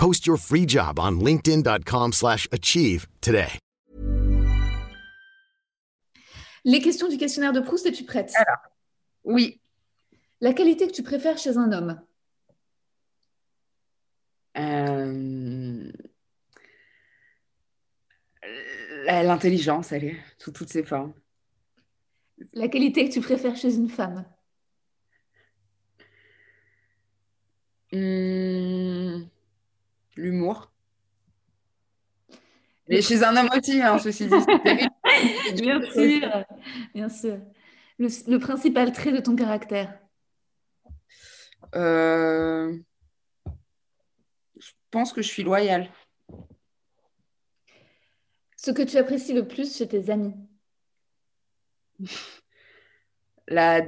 Post your free job on linkedin.com/achieve slash achieve today. Les questions du questionnaire de Proust, es-tu prête? Oui. La qualité que tu préfères chez un homme? Euh, la- L'intelligence, elle est sous toutes ses formes. La qualité que tu préfères chez une femme? Hum, L'humour. Mais chez un homme aussi, hein, ceci dit. Bien sûr, bien sûr. Le, le principal trait de ton caractère? Euh, Je pense que je suis loyale. Ce que tu apprécies le plus chez tes amis? La,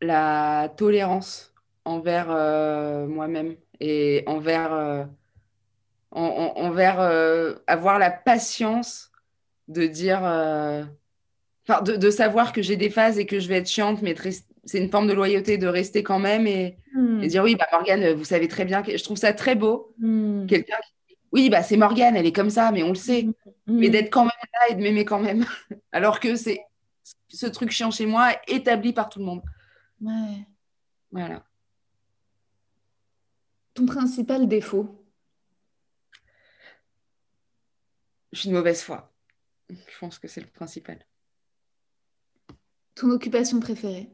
la tolérance envers euh, moi-même et envers, euh, en- en- envers euh, avoir la patience de dire, euh, enfin, de, de savoir que j'ai des phases et que je vais être chiante, mais c'est une forme de loyauté de rester quand même et, Hmm. et dire oui, bah Morgane, vous savez très bien que je trouve ça très beau. Hmm. Quelqu'un qui oui, bah c'est Morgane, elle est comme ça, mais on le sait. mais Hmm. d'être quand même là et de m'aimer quand même. Alors que c'est ce truc chiant chez moi établi par tout le monde. Ouais. Voilà. Ton principal défaut? Je suis de mauvaise foi. Je pense que c'est le principal. Ton occupation préférée?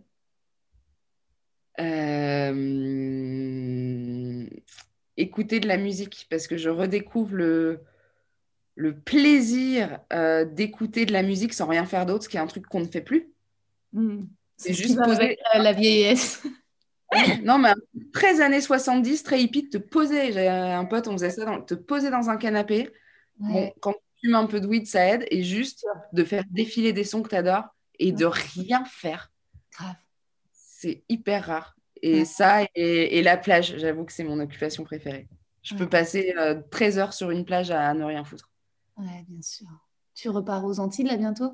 Euh, Écouter de la musique parce que je redécouvre le, le plaisir euh, d'écouter de la musique sans rien faire d'autre, ce qui est un truc qu'on ne fait plus. Hmm. C'est ce juste poser. avec, euh, la vieillesse. Non, mais un truc très années 70, très hippie, te poser. J'ai un pote, on faisait ça, dans- te poser dans un canapé. Bon, quand fumes un peu de weed, ça aide. Et juste de faire défiler des sons que tu adores et de rien faire. Grave. C'est hyper rare. Et Ouais. ça, et, et la plage, j'avoue que c'est mon occupation préférée. Je peux passer euh, 13 heures sur une plage à ne rien foutre. Ouais, bien sûr. Tu repars aux Antilles là bientôt?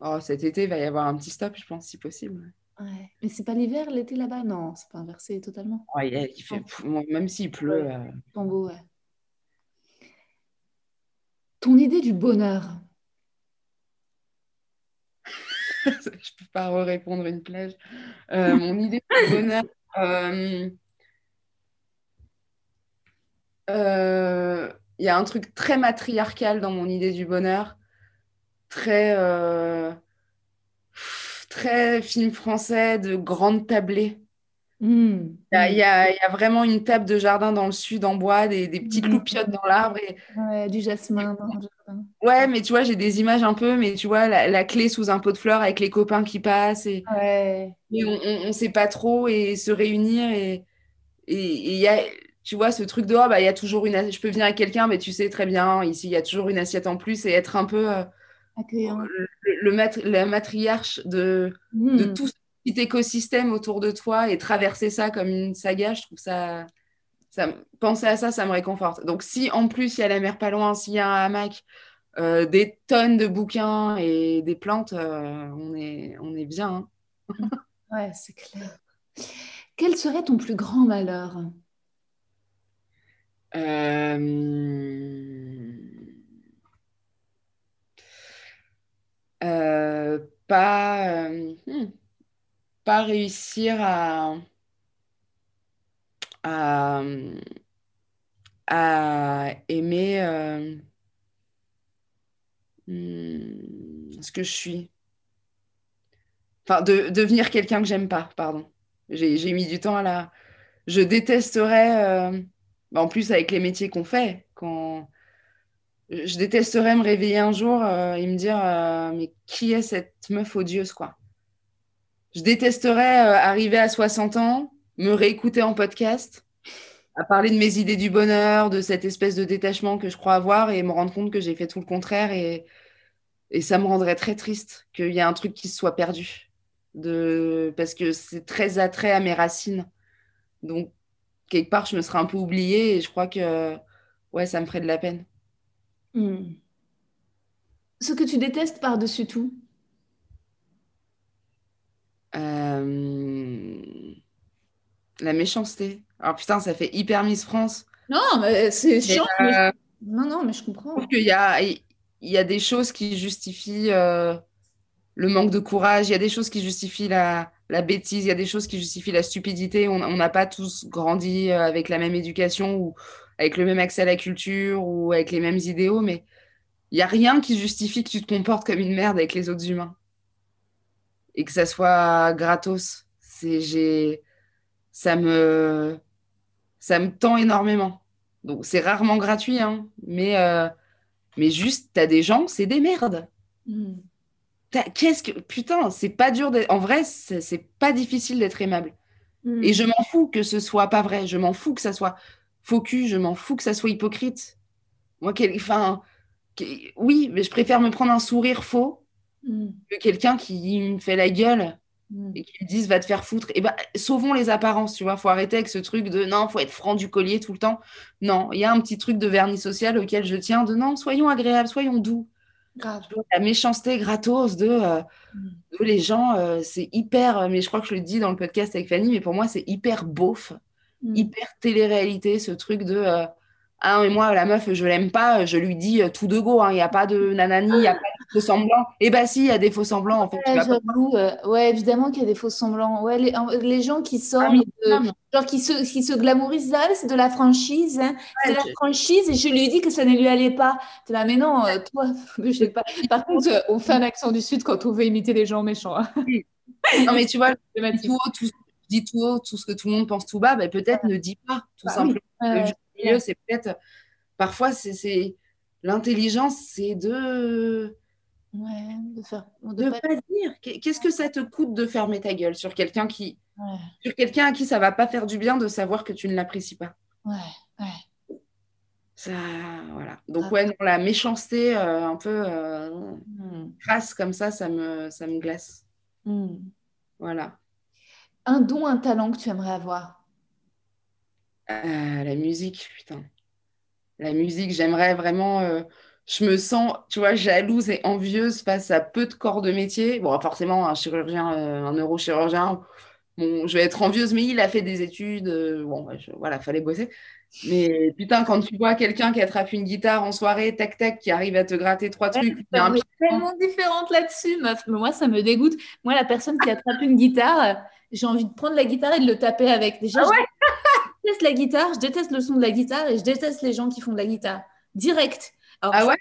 Oh, cet été, il va y avoir un petit stop, je pense, si possible. Ouais. Mais c'est pas l'hiver, l'été là-bas? Non, c'est pas inversé totalement. Oh, il, il fait, pff, même s'il pleut. euh, Tombeau, ouais. Ton idée du bonheur je peux pas répondre une plage. Euh, mon idée de bonheur. euh, euh, Il y a un truc très matriarcal dans mon idée du bonheur. Très, euh, très film français de grande tablée. Hmm. Il, y a, vraiment une table de jardin dans le sud en bois, des, des petites hmm. loupiottes dans l'arbre. Et... du jasmin dans le jardin. Ouais, mais tu vois, j'ai des images un peu, mais tu vois, la, clé sous un pot de fleurs avec les copains qui passent. Et, on ne sait pas trop et se réunir. Et il y a, tu vois, ce truc de, oh, bah, y a toujours une je peux venir avec quelqu'un, mais tu sais très bien, ici, il y a toujours une assiette en plus et être un peu euh, le, la matriarche de, de tout petit écosystème autour de toi et traverser ça comme une saga, je trouve ça, ça penser à ça, ça me réconforte. Donc si en plus il y a la mer pas loin, s'il y a un hamac, euh, des tonnes de bouquins et des plantes, euh, on, est, on est bien. Hein. ouais, c'est clair. Quel serait ton plus grand malheur? Euh... euh pas. Hmm pas réussir à, à, aimer euh, hmm, ce que je suis. Enfin, de devenir quelqu'un que j'aime pas, pardon. J'ai mis du temps à la. Je détesterais, euh, bah, en plus avec les métiers qu'on fait, quand je détesterais me réveiller un jour euh, et me dire mais qui est cette meuf odieuse quoi? Je détesterais euh, arriver à 60 ans, me réécouter en podcast, à parler de mes idées du bonheur, de cette espèce de détachement que je crois avoir et me rendre compte que j'ai fait tout le contraire. Et, ça me rendrait très triste qu'il y ait un truc qui se soit perdu. Parce que c'est très attrait à mes racines. Donc, quelque part, je me serais un peu oubliée et je crois que ouais, ça me ferait de la peine. Hmm. Ce que tu détestes par-dessus tout la méchanceté. Alors putain, ça fait hyper Miss France. Non, mais c'est chiant. Euh, non, non, mais je comprends. Je trouve qu'il y a, il y a des choses qui justifient euh, le manque de courage, il y a des choses qui justifient la, la bêtise, il y a des choses qui justifient la stupidité. On n'a pas tous grandi avec la même éducation ou avec le même accès à la culture ou avec les mêmes idéaux, mais il n'y a rien qui justifie que tu te comportes comme une merde avec les autres humains et que ça soit gratos. C'est, j'ai, ça me, ça me tend énormément. Donc c'est rarement gratuit, hein, mais, euh, mais juste, t'as des gens, c'est des merdes. Hmm. Qu'est-ce que putain, c'est pas dur d'être. En vrai, c'est pas difficile d'être aimable. Hmm. Et je m'en fous que ce soit pas vrai. Je m'en fous que ça soit faux cul. Je m'en fous que ça soit hypocrite. Moi, quel... enfin, oui, mais je préfère me prendre un sourire faux Mm. que quelqu'un qui me fait la gueule. Et qui me dise va te faire foutre. Et ben, sauvons les apparences, tu vois. Faut arrêter avec ce truc de non, faut être franc du collier tout le temps. Non, il y a un petit truc de vernis social auquel je tiens de non, soyons agréables, soyons doux. La méchanceté gratos de, euh, mm. les gens, euh, c'est hyper, mais je crois que je le dis dans le podcast avec Fanny, mais pour moi, c'est hyper beauf, hyper télé-réalité, ce truc de euh, ah, mais moi, la meuf, je l'aime pas, je lui dis tout de go, hein. il n'y a pas de nanani, il n'y a pas de faux semblants. Eh bien, si, il y a des faux semblants, en fait. Ouais, euh, ouais évidemment qu'il y a des faux semblants. Ouais, les, les gens qui sortent, ah, genre qui se, qui se glamourisent, ah, c'est de la franchise, hein. c'est de la franchise, et je lui dis que ça ne lui allait pas. Es là, mais non, euh, toi, je sais pas. Par contre, euh, on fait un accent du Sud quand on veut imiter les gens méchants. Hein. non, mais tu vois, tout haut, tout, dis tout haut, tout ce que tout le monde pense tout bas, ben, peut-être ne dis pas, tout bah simplement c'est peut-être. Parfois, c'est l'intelligence, c'est de. Ouais, de faire. De, pas... dire. Qu'est-ce que ça te coûte de fermer ta gueule sur quelqu'un qui. Sur quelqu'un à qui ça va pas faire du bien de savoir que tu ne l'apprécies pas? Ouais, ouais. Ça, voilà. Donc, ouais, la méchanceté euh, un peu euh, hmm. crasse comme ça, ça me, ça me glace. Hmm. Voilà. Un don, un talent que tu aimerais avoir? Euh, la musique, putain. La musique, j'aimerais vraiment. Euh, je me sens, tu vois, jalouse et envieuse face à peu de corps de métier. Bon, forcément, un chirurgien, euh, un neurochirurgien, bon, je vais être envieuse, mais il a fait des études. bon, bah, voilà, fallait bosser. Mais putain, quand tu vois quelqu'un qui attrape une guitare en soirée, tac tac, qui arrive à te gratter trois trucs. C'est tellement différente là-dessus, meuf. moi, ça me dégoûte. Moi, la personne qui attrape une guitare, j'ai envie de prendre la guitare et de le taper avec. Déjà, ah je déteste la guitare, je déteste le son de la guitare et je déteste les gens qui font de la guitare. Direct. Ah ouais?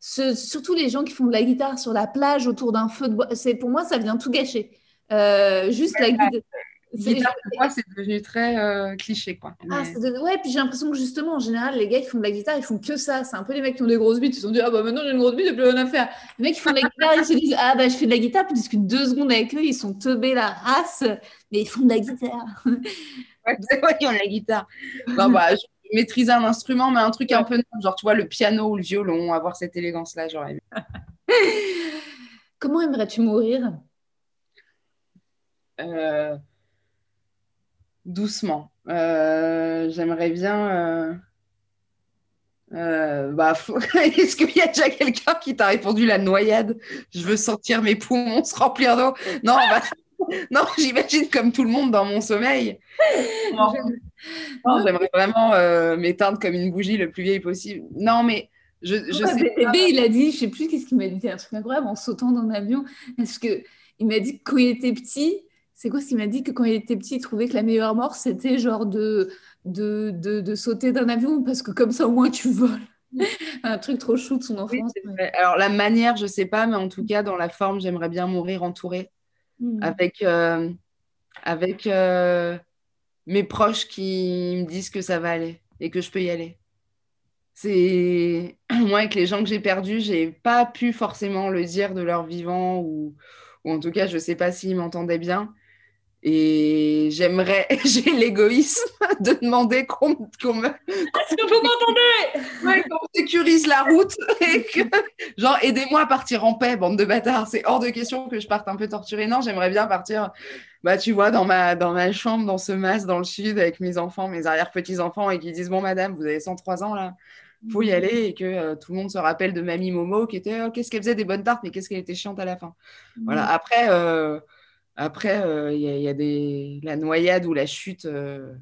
Surtout les gens qui font de la guitare sur la plage autour d'un feu de bois. Pour moi, ça vient tout gâcher. Euh, juste la guitare. c'est devenu très euh, cliché, quoi. Ah, ouais, puis j'ai l'impression que justement, en général, les gars qui font de la guitare, ils font que ça. C'est un peu les mecs qui ont des grosses bites. Ils se sont dit, ah bah maintenant j'ai une grosse bite, j'ai plus rien à faire. Les mecs qui font de la guitare, ils se disent, ah bah je fais de la guitare, puis ils discutent deux secondes avec eux, ils sont teubés la race, mais ils font de la guitare. ouais, c'est vrai qu'ils ont de la guitare. Bah, bah, je maîtriser un instrument, mais un truc un peu genre, tu vois, le piano ou le violon, avoir cette élégance-là, j'aurais aimé. Comment aimerais-tu mourir? Euh, doucement. Euh, j'aimerais bien. Euh, bah, est-ce qu'il y a déjà quelqu'un qui t'a répondu la noyade? Je veux sortir mes poumons, se remplir d'eau. Non, bah, non, j'imagine comme tout le monde dans mon sommeil. J'aimerais vraiment m'éteindre comme une bougie le plus vieille possible. Non, mais je, je sais Bébé, il a dit, je sais plus qu'est-ce qu'il m'a dit, un truc incroyable en sautant dans l'avion. Parce que il m'a dit que quand il était petit, c'est quoi ce qu'il m'a dit que quand il était petit, il trouvait que la meilleure mort, c'était genre de, de, de, sauter d'un avion parce que comme ça, au moins, tu voles. un truc trop chou de son enfance. Alors, la manière, je sais pas, mais en tout cas, dans la forme, j'aimerais bien mourir entourée hmm. avec, euh, avec euh, mes proches qui me disent que ça va aller et que je peux y aller. C'est moi, avec les gens que j'ai perdus, j'ai pas pu forcément le dire de leur vivant ou, ou en tout cas, je sais pas s'ils m'entendaient bien. Et j'aimerais, j'ai l'égoïsme de demander qu'on me. Est-ce que vous m'entendez? Qu'on sécurise la route et que, genre, aidez-moi à partir en paix, bande de bâtards. C'est hors de question que je parte un peu torturée. Non, j'aimerais bien partir, bah, tu vois, dans ma, dans ma chambre, dans ce mas, dans le sud, avec mes enfants, mes arrière-petits-enfants, et qui disent Bon, madame, vous avez 103 ans là, faut y aller, et que euh, tout le monde se rappelle de Mamie Momo, qui était, oh, qu'est-ce qu'elle faisait des bonnes tartes, mais qu'est-ce qu'elle était chiante à la fin. Voilà, après. Euh, après, euh, il y, a des... la noyade ou la chute euh,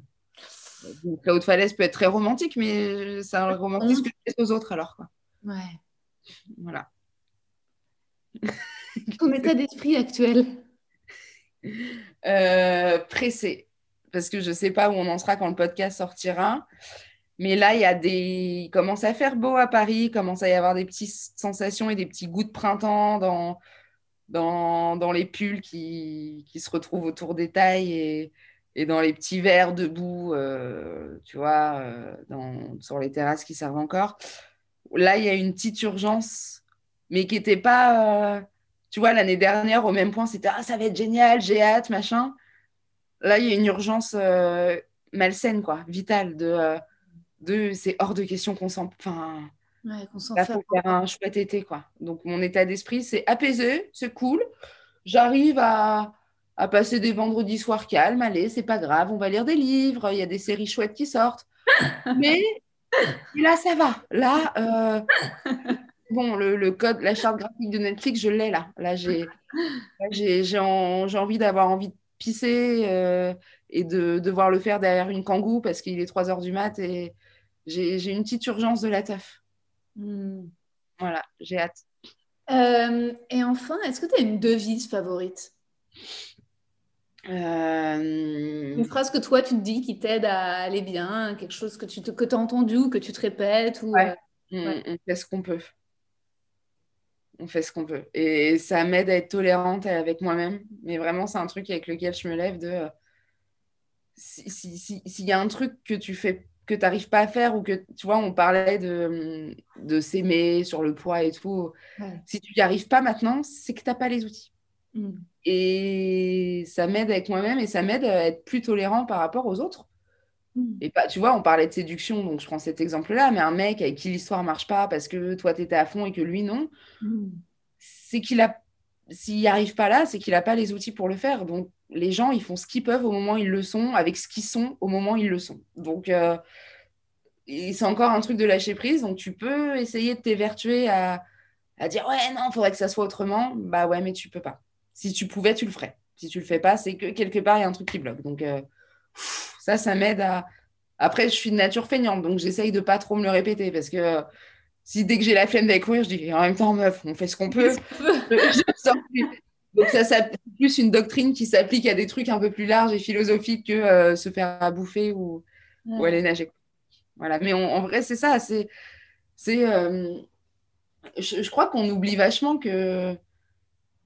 la haute falaise peut être très romantique, mais c'est un romantisme que je aux autres alors. Quoi. Ouais. Voilà. Ton état d'esprit actuel? Euh, Pressé. Parce que je ne sais pas où on en sera quand le podcast sortira. Mais là, il y a des. Il commence à faire beau à Paris, il commence à y avoir des petites sensations et des petits goûts de printemps dans, dans, les pulls qui, qui, se retrouvent autour des tailles et, et dans les petits verres debout, euh, tu vois, euh, sur les terrasses qui servent encore. Là, il y a une petite urgence, mais qui n'était pas. Euh, tu vois, l'année dernière, au même point, c'était Ah, ça va être génial, j'ai hâte, machin. Là, il y a une urgence malsaine, quoi, vitale, de, de c'est hors de question qu'on s'en. Enfin, Ouais, qu'on s'en faire un chouette été, quoi. Donc, mon état d'esprit, c'est apaisé, c'est cool. J'arrive à, à, passer des vendredis soirs calmes. Allez, c'est pas grave, on va lire des livres. Il y a des séries chouettes qui sortent. Mais là, ça va. Là, euh, bon, le, le, code, la charte graphique de Netflix, je l'ai là. Là, j'ai j'ai envie d'avoir envie de pisser euh, et de devoir le faire derrière une kangou parce qu'il est 3 heures du mat et j'ai une petite urgence de la teuf. Hmm. Voilà, j'ai hâte. Euh, et enfin, est-ce que tu as une devise favorite? Euh, Une phrase que toi tu te dis qui t'aide à aller bien, quelque chose que tu te, que as entendu ou que tu te répètes ou, euh, On, fait ce qu'on peut. On fait ce qu'on peut. Et ça m'aide à être tolérante avec moi-même. Mais vraiment, c'est un truc avec lequel je me lève de. S'il si, si, y a un truc que tu fais que tu n'arrives pas à faire ou que, tu vois, on parlait de, de s'aimer sur le poids et tout. Si tu n'y arrives pas maintenant, c'est que tu n'as pas les outils. Mm. Et ça m'aide avec moi-même et ça m'aide à être plus tolérant par rapport aux autres. Mm. Et pas, tu vois, on parlait de séduction, donc je prends cet exemple-là, mais un mec avec qui l'histoire marche pas parce que toi, tu étais à fond et que lui, non, mm. c'est qu'il a s'il n'y arrive pas là, c'est qu'il n'a pas les outils pour le faire. Donc, les gens, ils font ce qu'ils peuvent au moment où ils le sont, avec ce qu'ils sont au moment où ils le sont. Donc, euh, c'est encore un truc de lâcher prise. Donc, tu peux essayer de t'évertuer à, à dire Ouais, non, il faudrait que ça soit autrement. Bah ouais, mais tu peux pas. Si tu pouvais, tu le ferais. Si tu le fais pas, c'est que quelque part, il y a un truc qui bloque. Donc, euh, ça, ça m'aide à. Après, je suis de nature feignante, donc j'essaye de pas trop me le répéter parce que si dès que j'ai la flemme d'aller courir, je dis en même temps, meuf, on fait ce qu'on peut. Donc, ça, c'est plus une doctrine qui s'applique à des trucs un peu plus larges et philosophiques que euh, se faire à bouffer ou, ou aller nager. Voilà. Mais en vrai, c'est ça. C'est, c'est, euh, je, crois qu'on oublie vachement que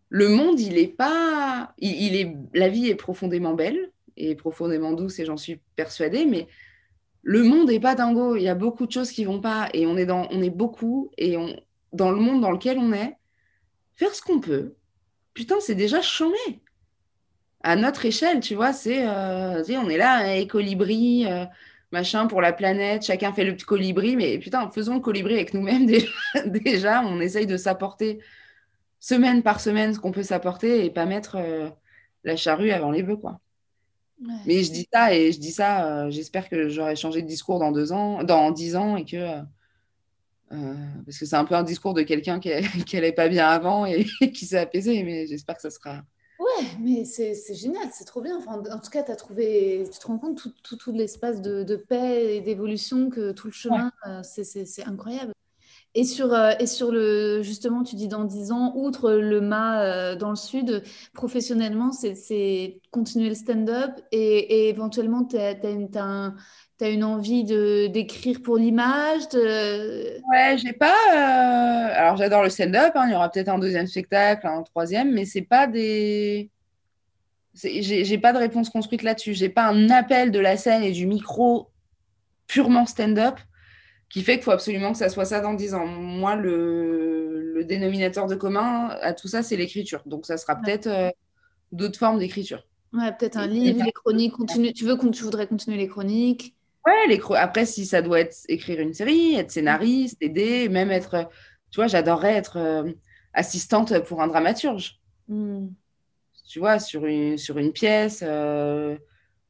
le monde, il est pas. Il, est, la vie est profondément belle et profondément douce et j'en suis persuadée, mais le monde n'est pas dingo. Il y a beaucoup de choses qui vont pas et on est, dans, on est beaucoup et on, dans le monde dans lequel on est, faire ce qu'on peut, putain, c'est déjà chômé. À notre échelle, tu vois, c'est, euh, on est là, et colibri, euh, machin pour la planète, chacun fait le petit colibri, mais putain, faisons le colibri avec nous-mêmes déjà, on essaye de s'apporter semaine par semaine ce qu'on peut s'apporter et pas mettre euh, la charrue avant les bœufs, quoi. Mais je dis ça et je dis ça, j'espère que j'aurai changé de discours dans deux ans, dans dix ans et que euh, parce que c'est un peu un discours de quelqu'un qui n'allait pas bien avant et, qui s'est apaisé, mais j'espère que ça sera. Ouais, mais c'est génial, c'est trop bien. Enfin, en tout cas, as trouvé, tu te rends compte tout, tout, tout l'espace de, de, paix et d'évolution que tout le chemin, c'est incroyable. Et sur, euh, et sur le, justement, tu dis dans 10 ans, outre le mât euh, dans le sud, professionnellement, c'est continuer le stand-up et, éventuellement, tu as, as, une envie d'écrire pour l'image Ouais, j'ai pas. Euh, alors, j'adore le stand-up, hein, il y aura peut-être un deuxième spectacle, un troisième, mais c'est pas des. J'ai pas de réponse construite là-dessus. J'ai pas un appel de la scène et du micro purement stand-up qui fait qu'il faut absolument que ça soit ça dans 10 ans. Moi, le, le dénominateur de commun à tout ça, c'est l'écriture. Donc, ça sera peut-être euh, d'autres formes d'écriture. Ouais, peut-être un livre, les chroniques. Continue... Tu veux tu voudrais continuer les chroniques? Ouais, les après, si ça doit être écrire une série, être scénariste, aider, même être. Tu vois, j'adorerais être euh, assistante pour un dramaturge. Hmm. Tu vois, sur une, sur une pièce. Euh,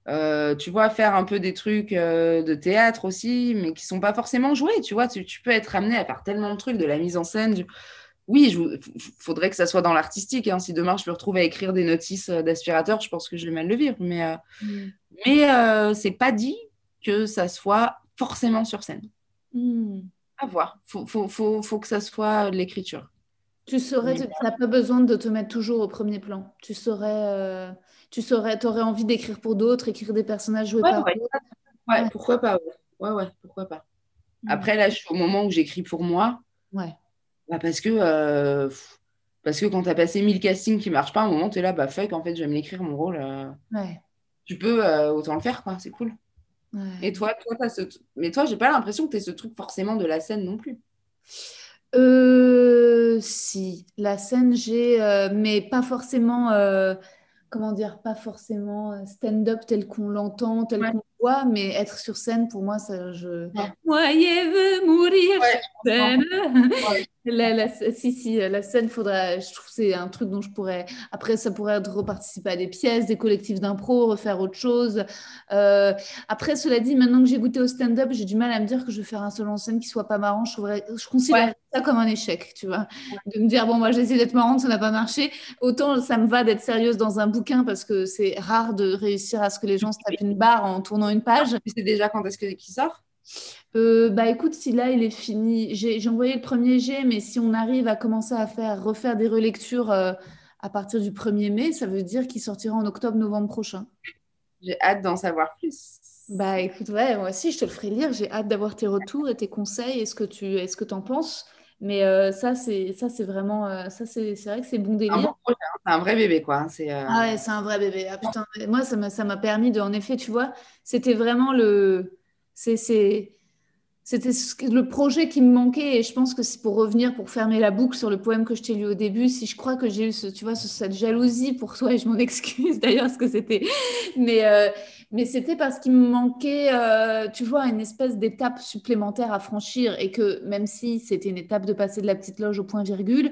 euh, tu vois, faire un peu des trucs euh, de théâtre aussi, mais qui sont pas forcément joués. Tu vois, tu, peux être amené à faire tellement de trucs, de la mise en scène. Oui, il faudrait que ça soit dans l'artistique. Hein. Si demain je me retrouve à écrire des notices euh, d'aspirateur, je pense que je vais mal le vivre. Mais, mm. mais c'est pas dit que ça soit forcément sur scène. Mm. À voir. Faut, faut, faut, faut, que ça soit l'écriture. Tu saurais, tu n'as pas besoin de te mettre toujours au premier plan. Tu saurais tu saurais, aurais envie d'écrire pour d'autres, écrire des personnages joués par d'autres. Ouais, pourquoi pas. Ouais, ouais, pourquoi pas. Mm. Après, là, je suis au moment où j'écris pour moi. Ouais. Bah, parce que euh, parce que quand tu as passé 1000 castings qui marchent pas, à un moment, tu es là, bah fuck, en fait, je vais me l'écrire mon rôle. Euh. Ouais. Tu peux euh, autant le faire, quoi, c'est cool. Et toi, toi as ce... Mais toi, j'ai pas l'impression que tu es ce truc forcément de la scène non plus. si, la scène, j'ai, mais pas forcément comment dire, pas forcément euh, stand-up tel qu'on l'entend, tel qu'on voit, mais être sur scène, pour moi, ça, je... Voyez-vous mourir sur scène? La, Si, si, la scène, faudrait, je trouve que c'est un truc dont je pourrais... Après, ça pourrait être reparticiper à des pièces, des collectifs d'impro, refaire autre chose. Euh, après, cela dit, maintenant que j'ai goûté au stand-up, j'ai du mal à me dire que je vais faire un seul en scène qui soit pas marrant. Je, trouverais, je considère ça comme un échec, tu vois. De me dire, bon, moi, j'ai essayé d'être marrante, ça n'a pas marché. Autant, ça me va d'être sérieuse dans un bouquin parce que c'est rare de réussir à ce que les gens se tapent une barre en tournant une page. Tu sais déjà quand est-ce qu'il sort? Euh, bah écoute, si là il est fini, j'ai envoyé le premier G, mais si on arrive à commencer à faire refaire des relectures euh, à partir du 1er mai, ça veut dire qu'il sortira en octobre-novembre prochain. J'ai hâte d'en savoir plus. Bah écoute, ouais, moi aussi je te le ferai lire. J'ai hâte d'avoir tes retours et tes conseils et ce que tu est-ce que en penses. Mais euh, ça, c'est ça, c'est vraiment ça, c'est vrai que c'est bon délire. Hein. C'est un vrai bébé, quoi. C'est Ah ouais, c'est un vrai bébé. Ah, putain, moi, ça m'a permis de, en effet, tu vois, c'était vraiment le, c'était le projet qui me manquait et je pense que c'est pour revenir, pour fermer la boucle sur le poème que je t'ai lu au début, si je crois que j'ai eu ce, tu vois, cette jalousie pour toi et je m'en excuse d'ailleurs ce que c'était, mais, euh, mais c'était parce qu'il me manquait, euh, tu vois, une espèce d'étape supplémentaire à franchir et que même si c'était une étape de passer de la petite loge au point virgule,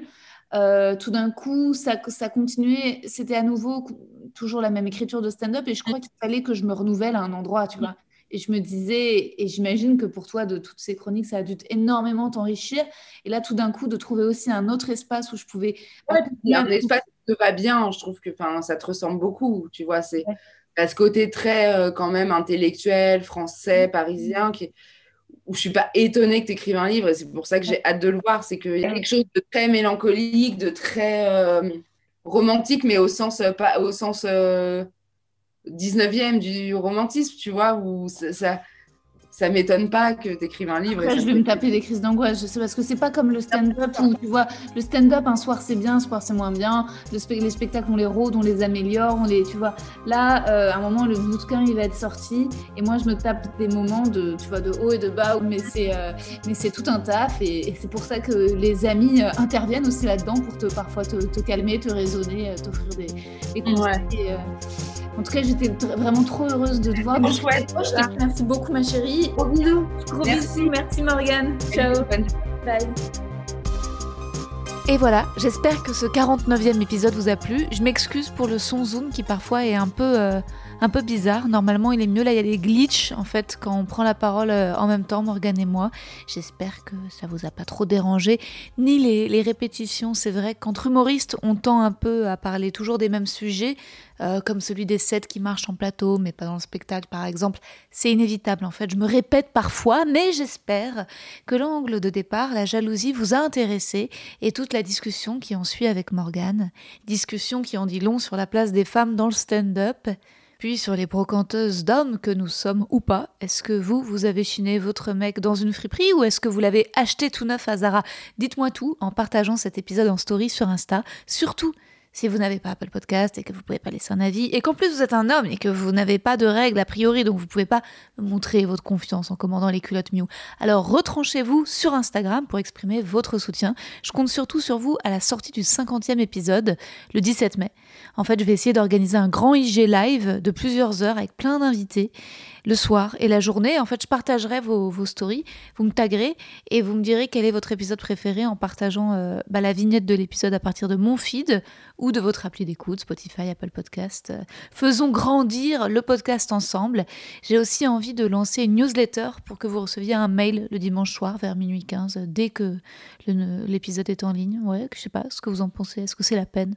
euh, tout d'un coup, ça, ça continuait, c'était à nouveau toujours la même écriture de stand-up et je crois qu'il fallait que je me renouvelle à un endroit, tu vois. Et je me disais, et j'imagine que pour toi, de toutes ces chroniques, ça a dû énormément t'enrichir. Et là, tout d'un coup, de trouver aussi un autre espace où je pouvais. a un espace qui te va bien. Je trouve que ça te ressemble beaucoup. Tu vois, c'est à ce côté très, euh, quand même, intellectuel, français, parisien, qui où je suis pas étonnée que tu écrives un livre. Et c'est pour ça que j'ai hâte de le voir. C'est qu'il y a quelque chose de très mélancolique, de très euh, romantique, mais au sens, euh, pas, au sens 19e du romantisme, tu vois, où ça, ça m'étonne pas que tu écrives un livre. Après, je vais me taper des crises d'angoisse. Je sais parce que c'est pas comme le stand-up où tu vois, le stand-up un soir c'est bien, un soir c'est moins bien. les spectacles on les rôde, on les améliore, on les, tu vois. Là, euh, à un moment le bouquin il va être sorti et moi je me tape des moments de, tu vois, de haut et de bas. Mais c'est, euh, c'est tout un taf et, c'est pour ça que les amis euh, interviennent aussi là-dedans pour te parfois te, calmer, te raisonner, t'offrir des, des conseils. En tout cas, j'étais vraiment trop heureuse de te voir. chouette. Merci beaucoup, ma chérie. Gros bisous. Gros bisous. Merci, Morgane. Ciao. Bye. Et voilà, j'espère que ce 49e épisode vous a plu. Je m'excuse pour le son zoom qui parfois est un peu... Euh, un peu bizarre. Normalement, il est mieux. Là, il y a des glitches en fait quand on prend la parole euh, en même temps, Morgane et moi. J'espère que ça vous a pas trop dérangé. Ni les, répétitions. C'est vrai qu'entre humoristes, on tend un peu à parler toujours des mêmes sujets, euh, comme celui des sets qui marchent en plateau, mais pas dans le spectacle, par exemple. C'est inévitable en fait. Je me répète parfois, mais j'espère que l'angle de départ, la jalousie, vous a intéressé et toute la discussion qui en suit avec Morgane. Discussion qui en dit long sur la place des femmes dans le stand-up. Puis sur les brocanteuses d'hommes que nous sommes ou pas, est-ce que vous, vous avez chiné votre mec dans une friperie ou est-ce que vous l'avez acheté tout neuf à Zara? Dites-moi tout en partageant cet épisode en story sur Insta. Surtout, si vous n'avez pas Apple Podcast et que vous ne pouvez pas laisser un avis, et qu'en plus vous êtes un homme et que vous n'avez pas de règles a priori, donc vous ne pouvez pas montrer votre confiance en commandant les culottes Mew. Alors retranchez-vous sur Instagram pour exprimer votre soutien. Je compte surtout sur vous à la sortie du 50e épisode, le 17 mai. En fait, je vais essayer d'organiser un grand IG live de plusieurs heures avec plein d'invités le soir et la journée. En fait, je partagerai vos, stories, vous me taguerez et vous me direz quel est votre épisode préféré en partageant euh, bah, la vignette de l'épisode à partir de mon feed ou de votre appli d'écoute, Spotify, Apple Podcast. Faisons grandir le podcast ensemble. J'ai aussi envie de lancer une newsletter pour que vous receviez un mail le dimanche soir vers minuit 15 dès que l'épisode est en ligne. Ouais, je sais pas ce que vous en pensez. Est-ce que c'est la peine?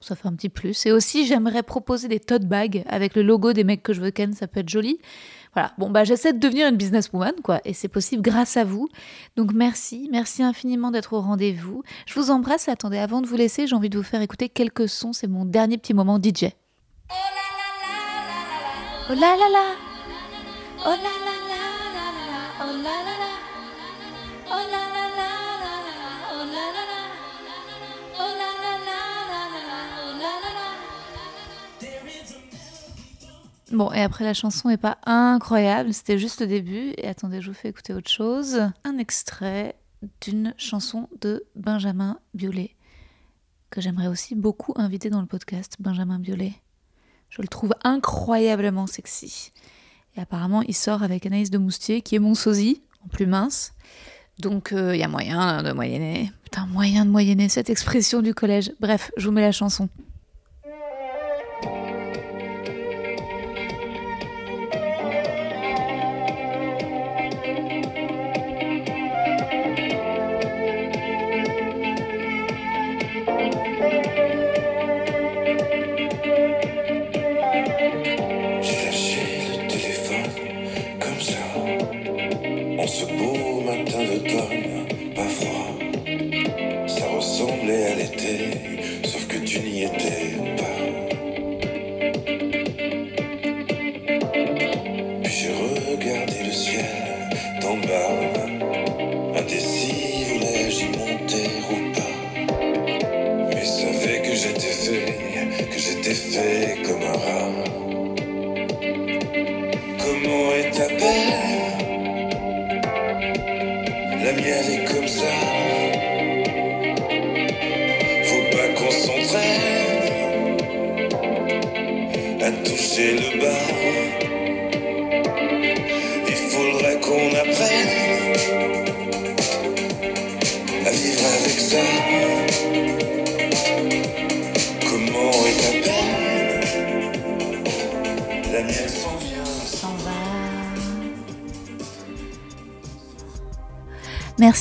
Ça fait un petit plus. Et aussi, j'aimerais proposer des tote bags avec le logo des mecs que je veux ken. Ça peut être joli. Voilà, bon, bah, j'essaie de devenir une businesswoman, quoi, et c'est possible grâce à vous. Donc merci, merci infiniment d'être au rendez-vous. Je vous embrasse. Attendez, avant de vous laisser, j'ai envie de vous faire écouter quelques sons. C'est mon dernier petit moment DJ. Oh là là là Oh là là là Bon, et après la chanson n'est pas incroyable, c'était juste le début. Et attendez, je vous fais écouter autre chose. Un extrait d'une chanson de Benjamin Biolay, que j'aimerais aussi beaucoup inviter dans le podcast, Benjamin Biolay. Je le trouve incroyablement sexy. Et apparemment, il sort avec Anaïs de Moustier, qui est mon sosie, en plus mince. Donc, euh, il y a moyen de moyenner. Putain, moyen de moyenner, cette expression du collège. Bref, je vous mets la chanson.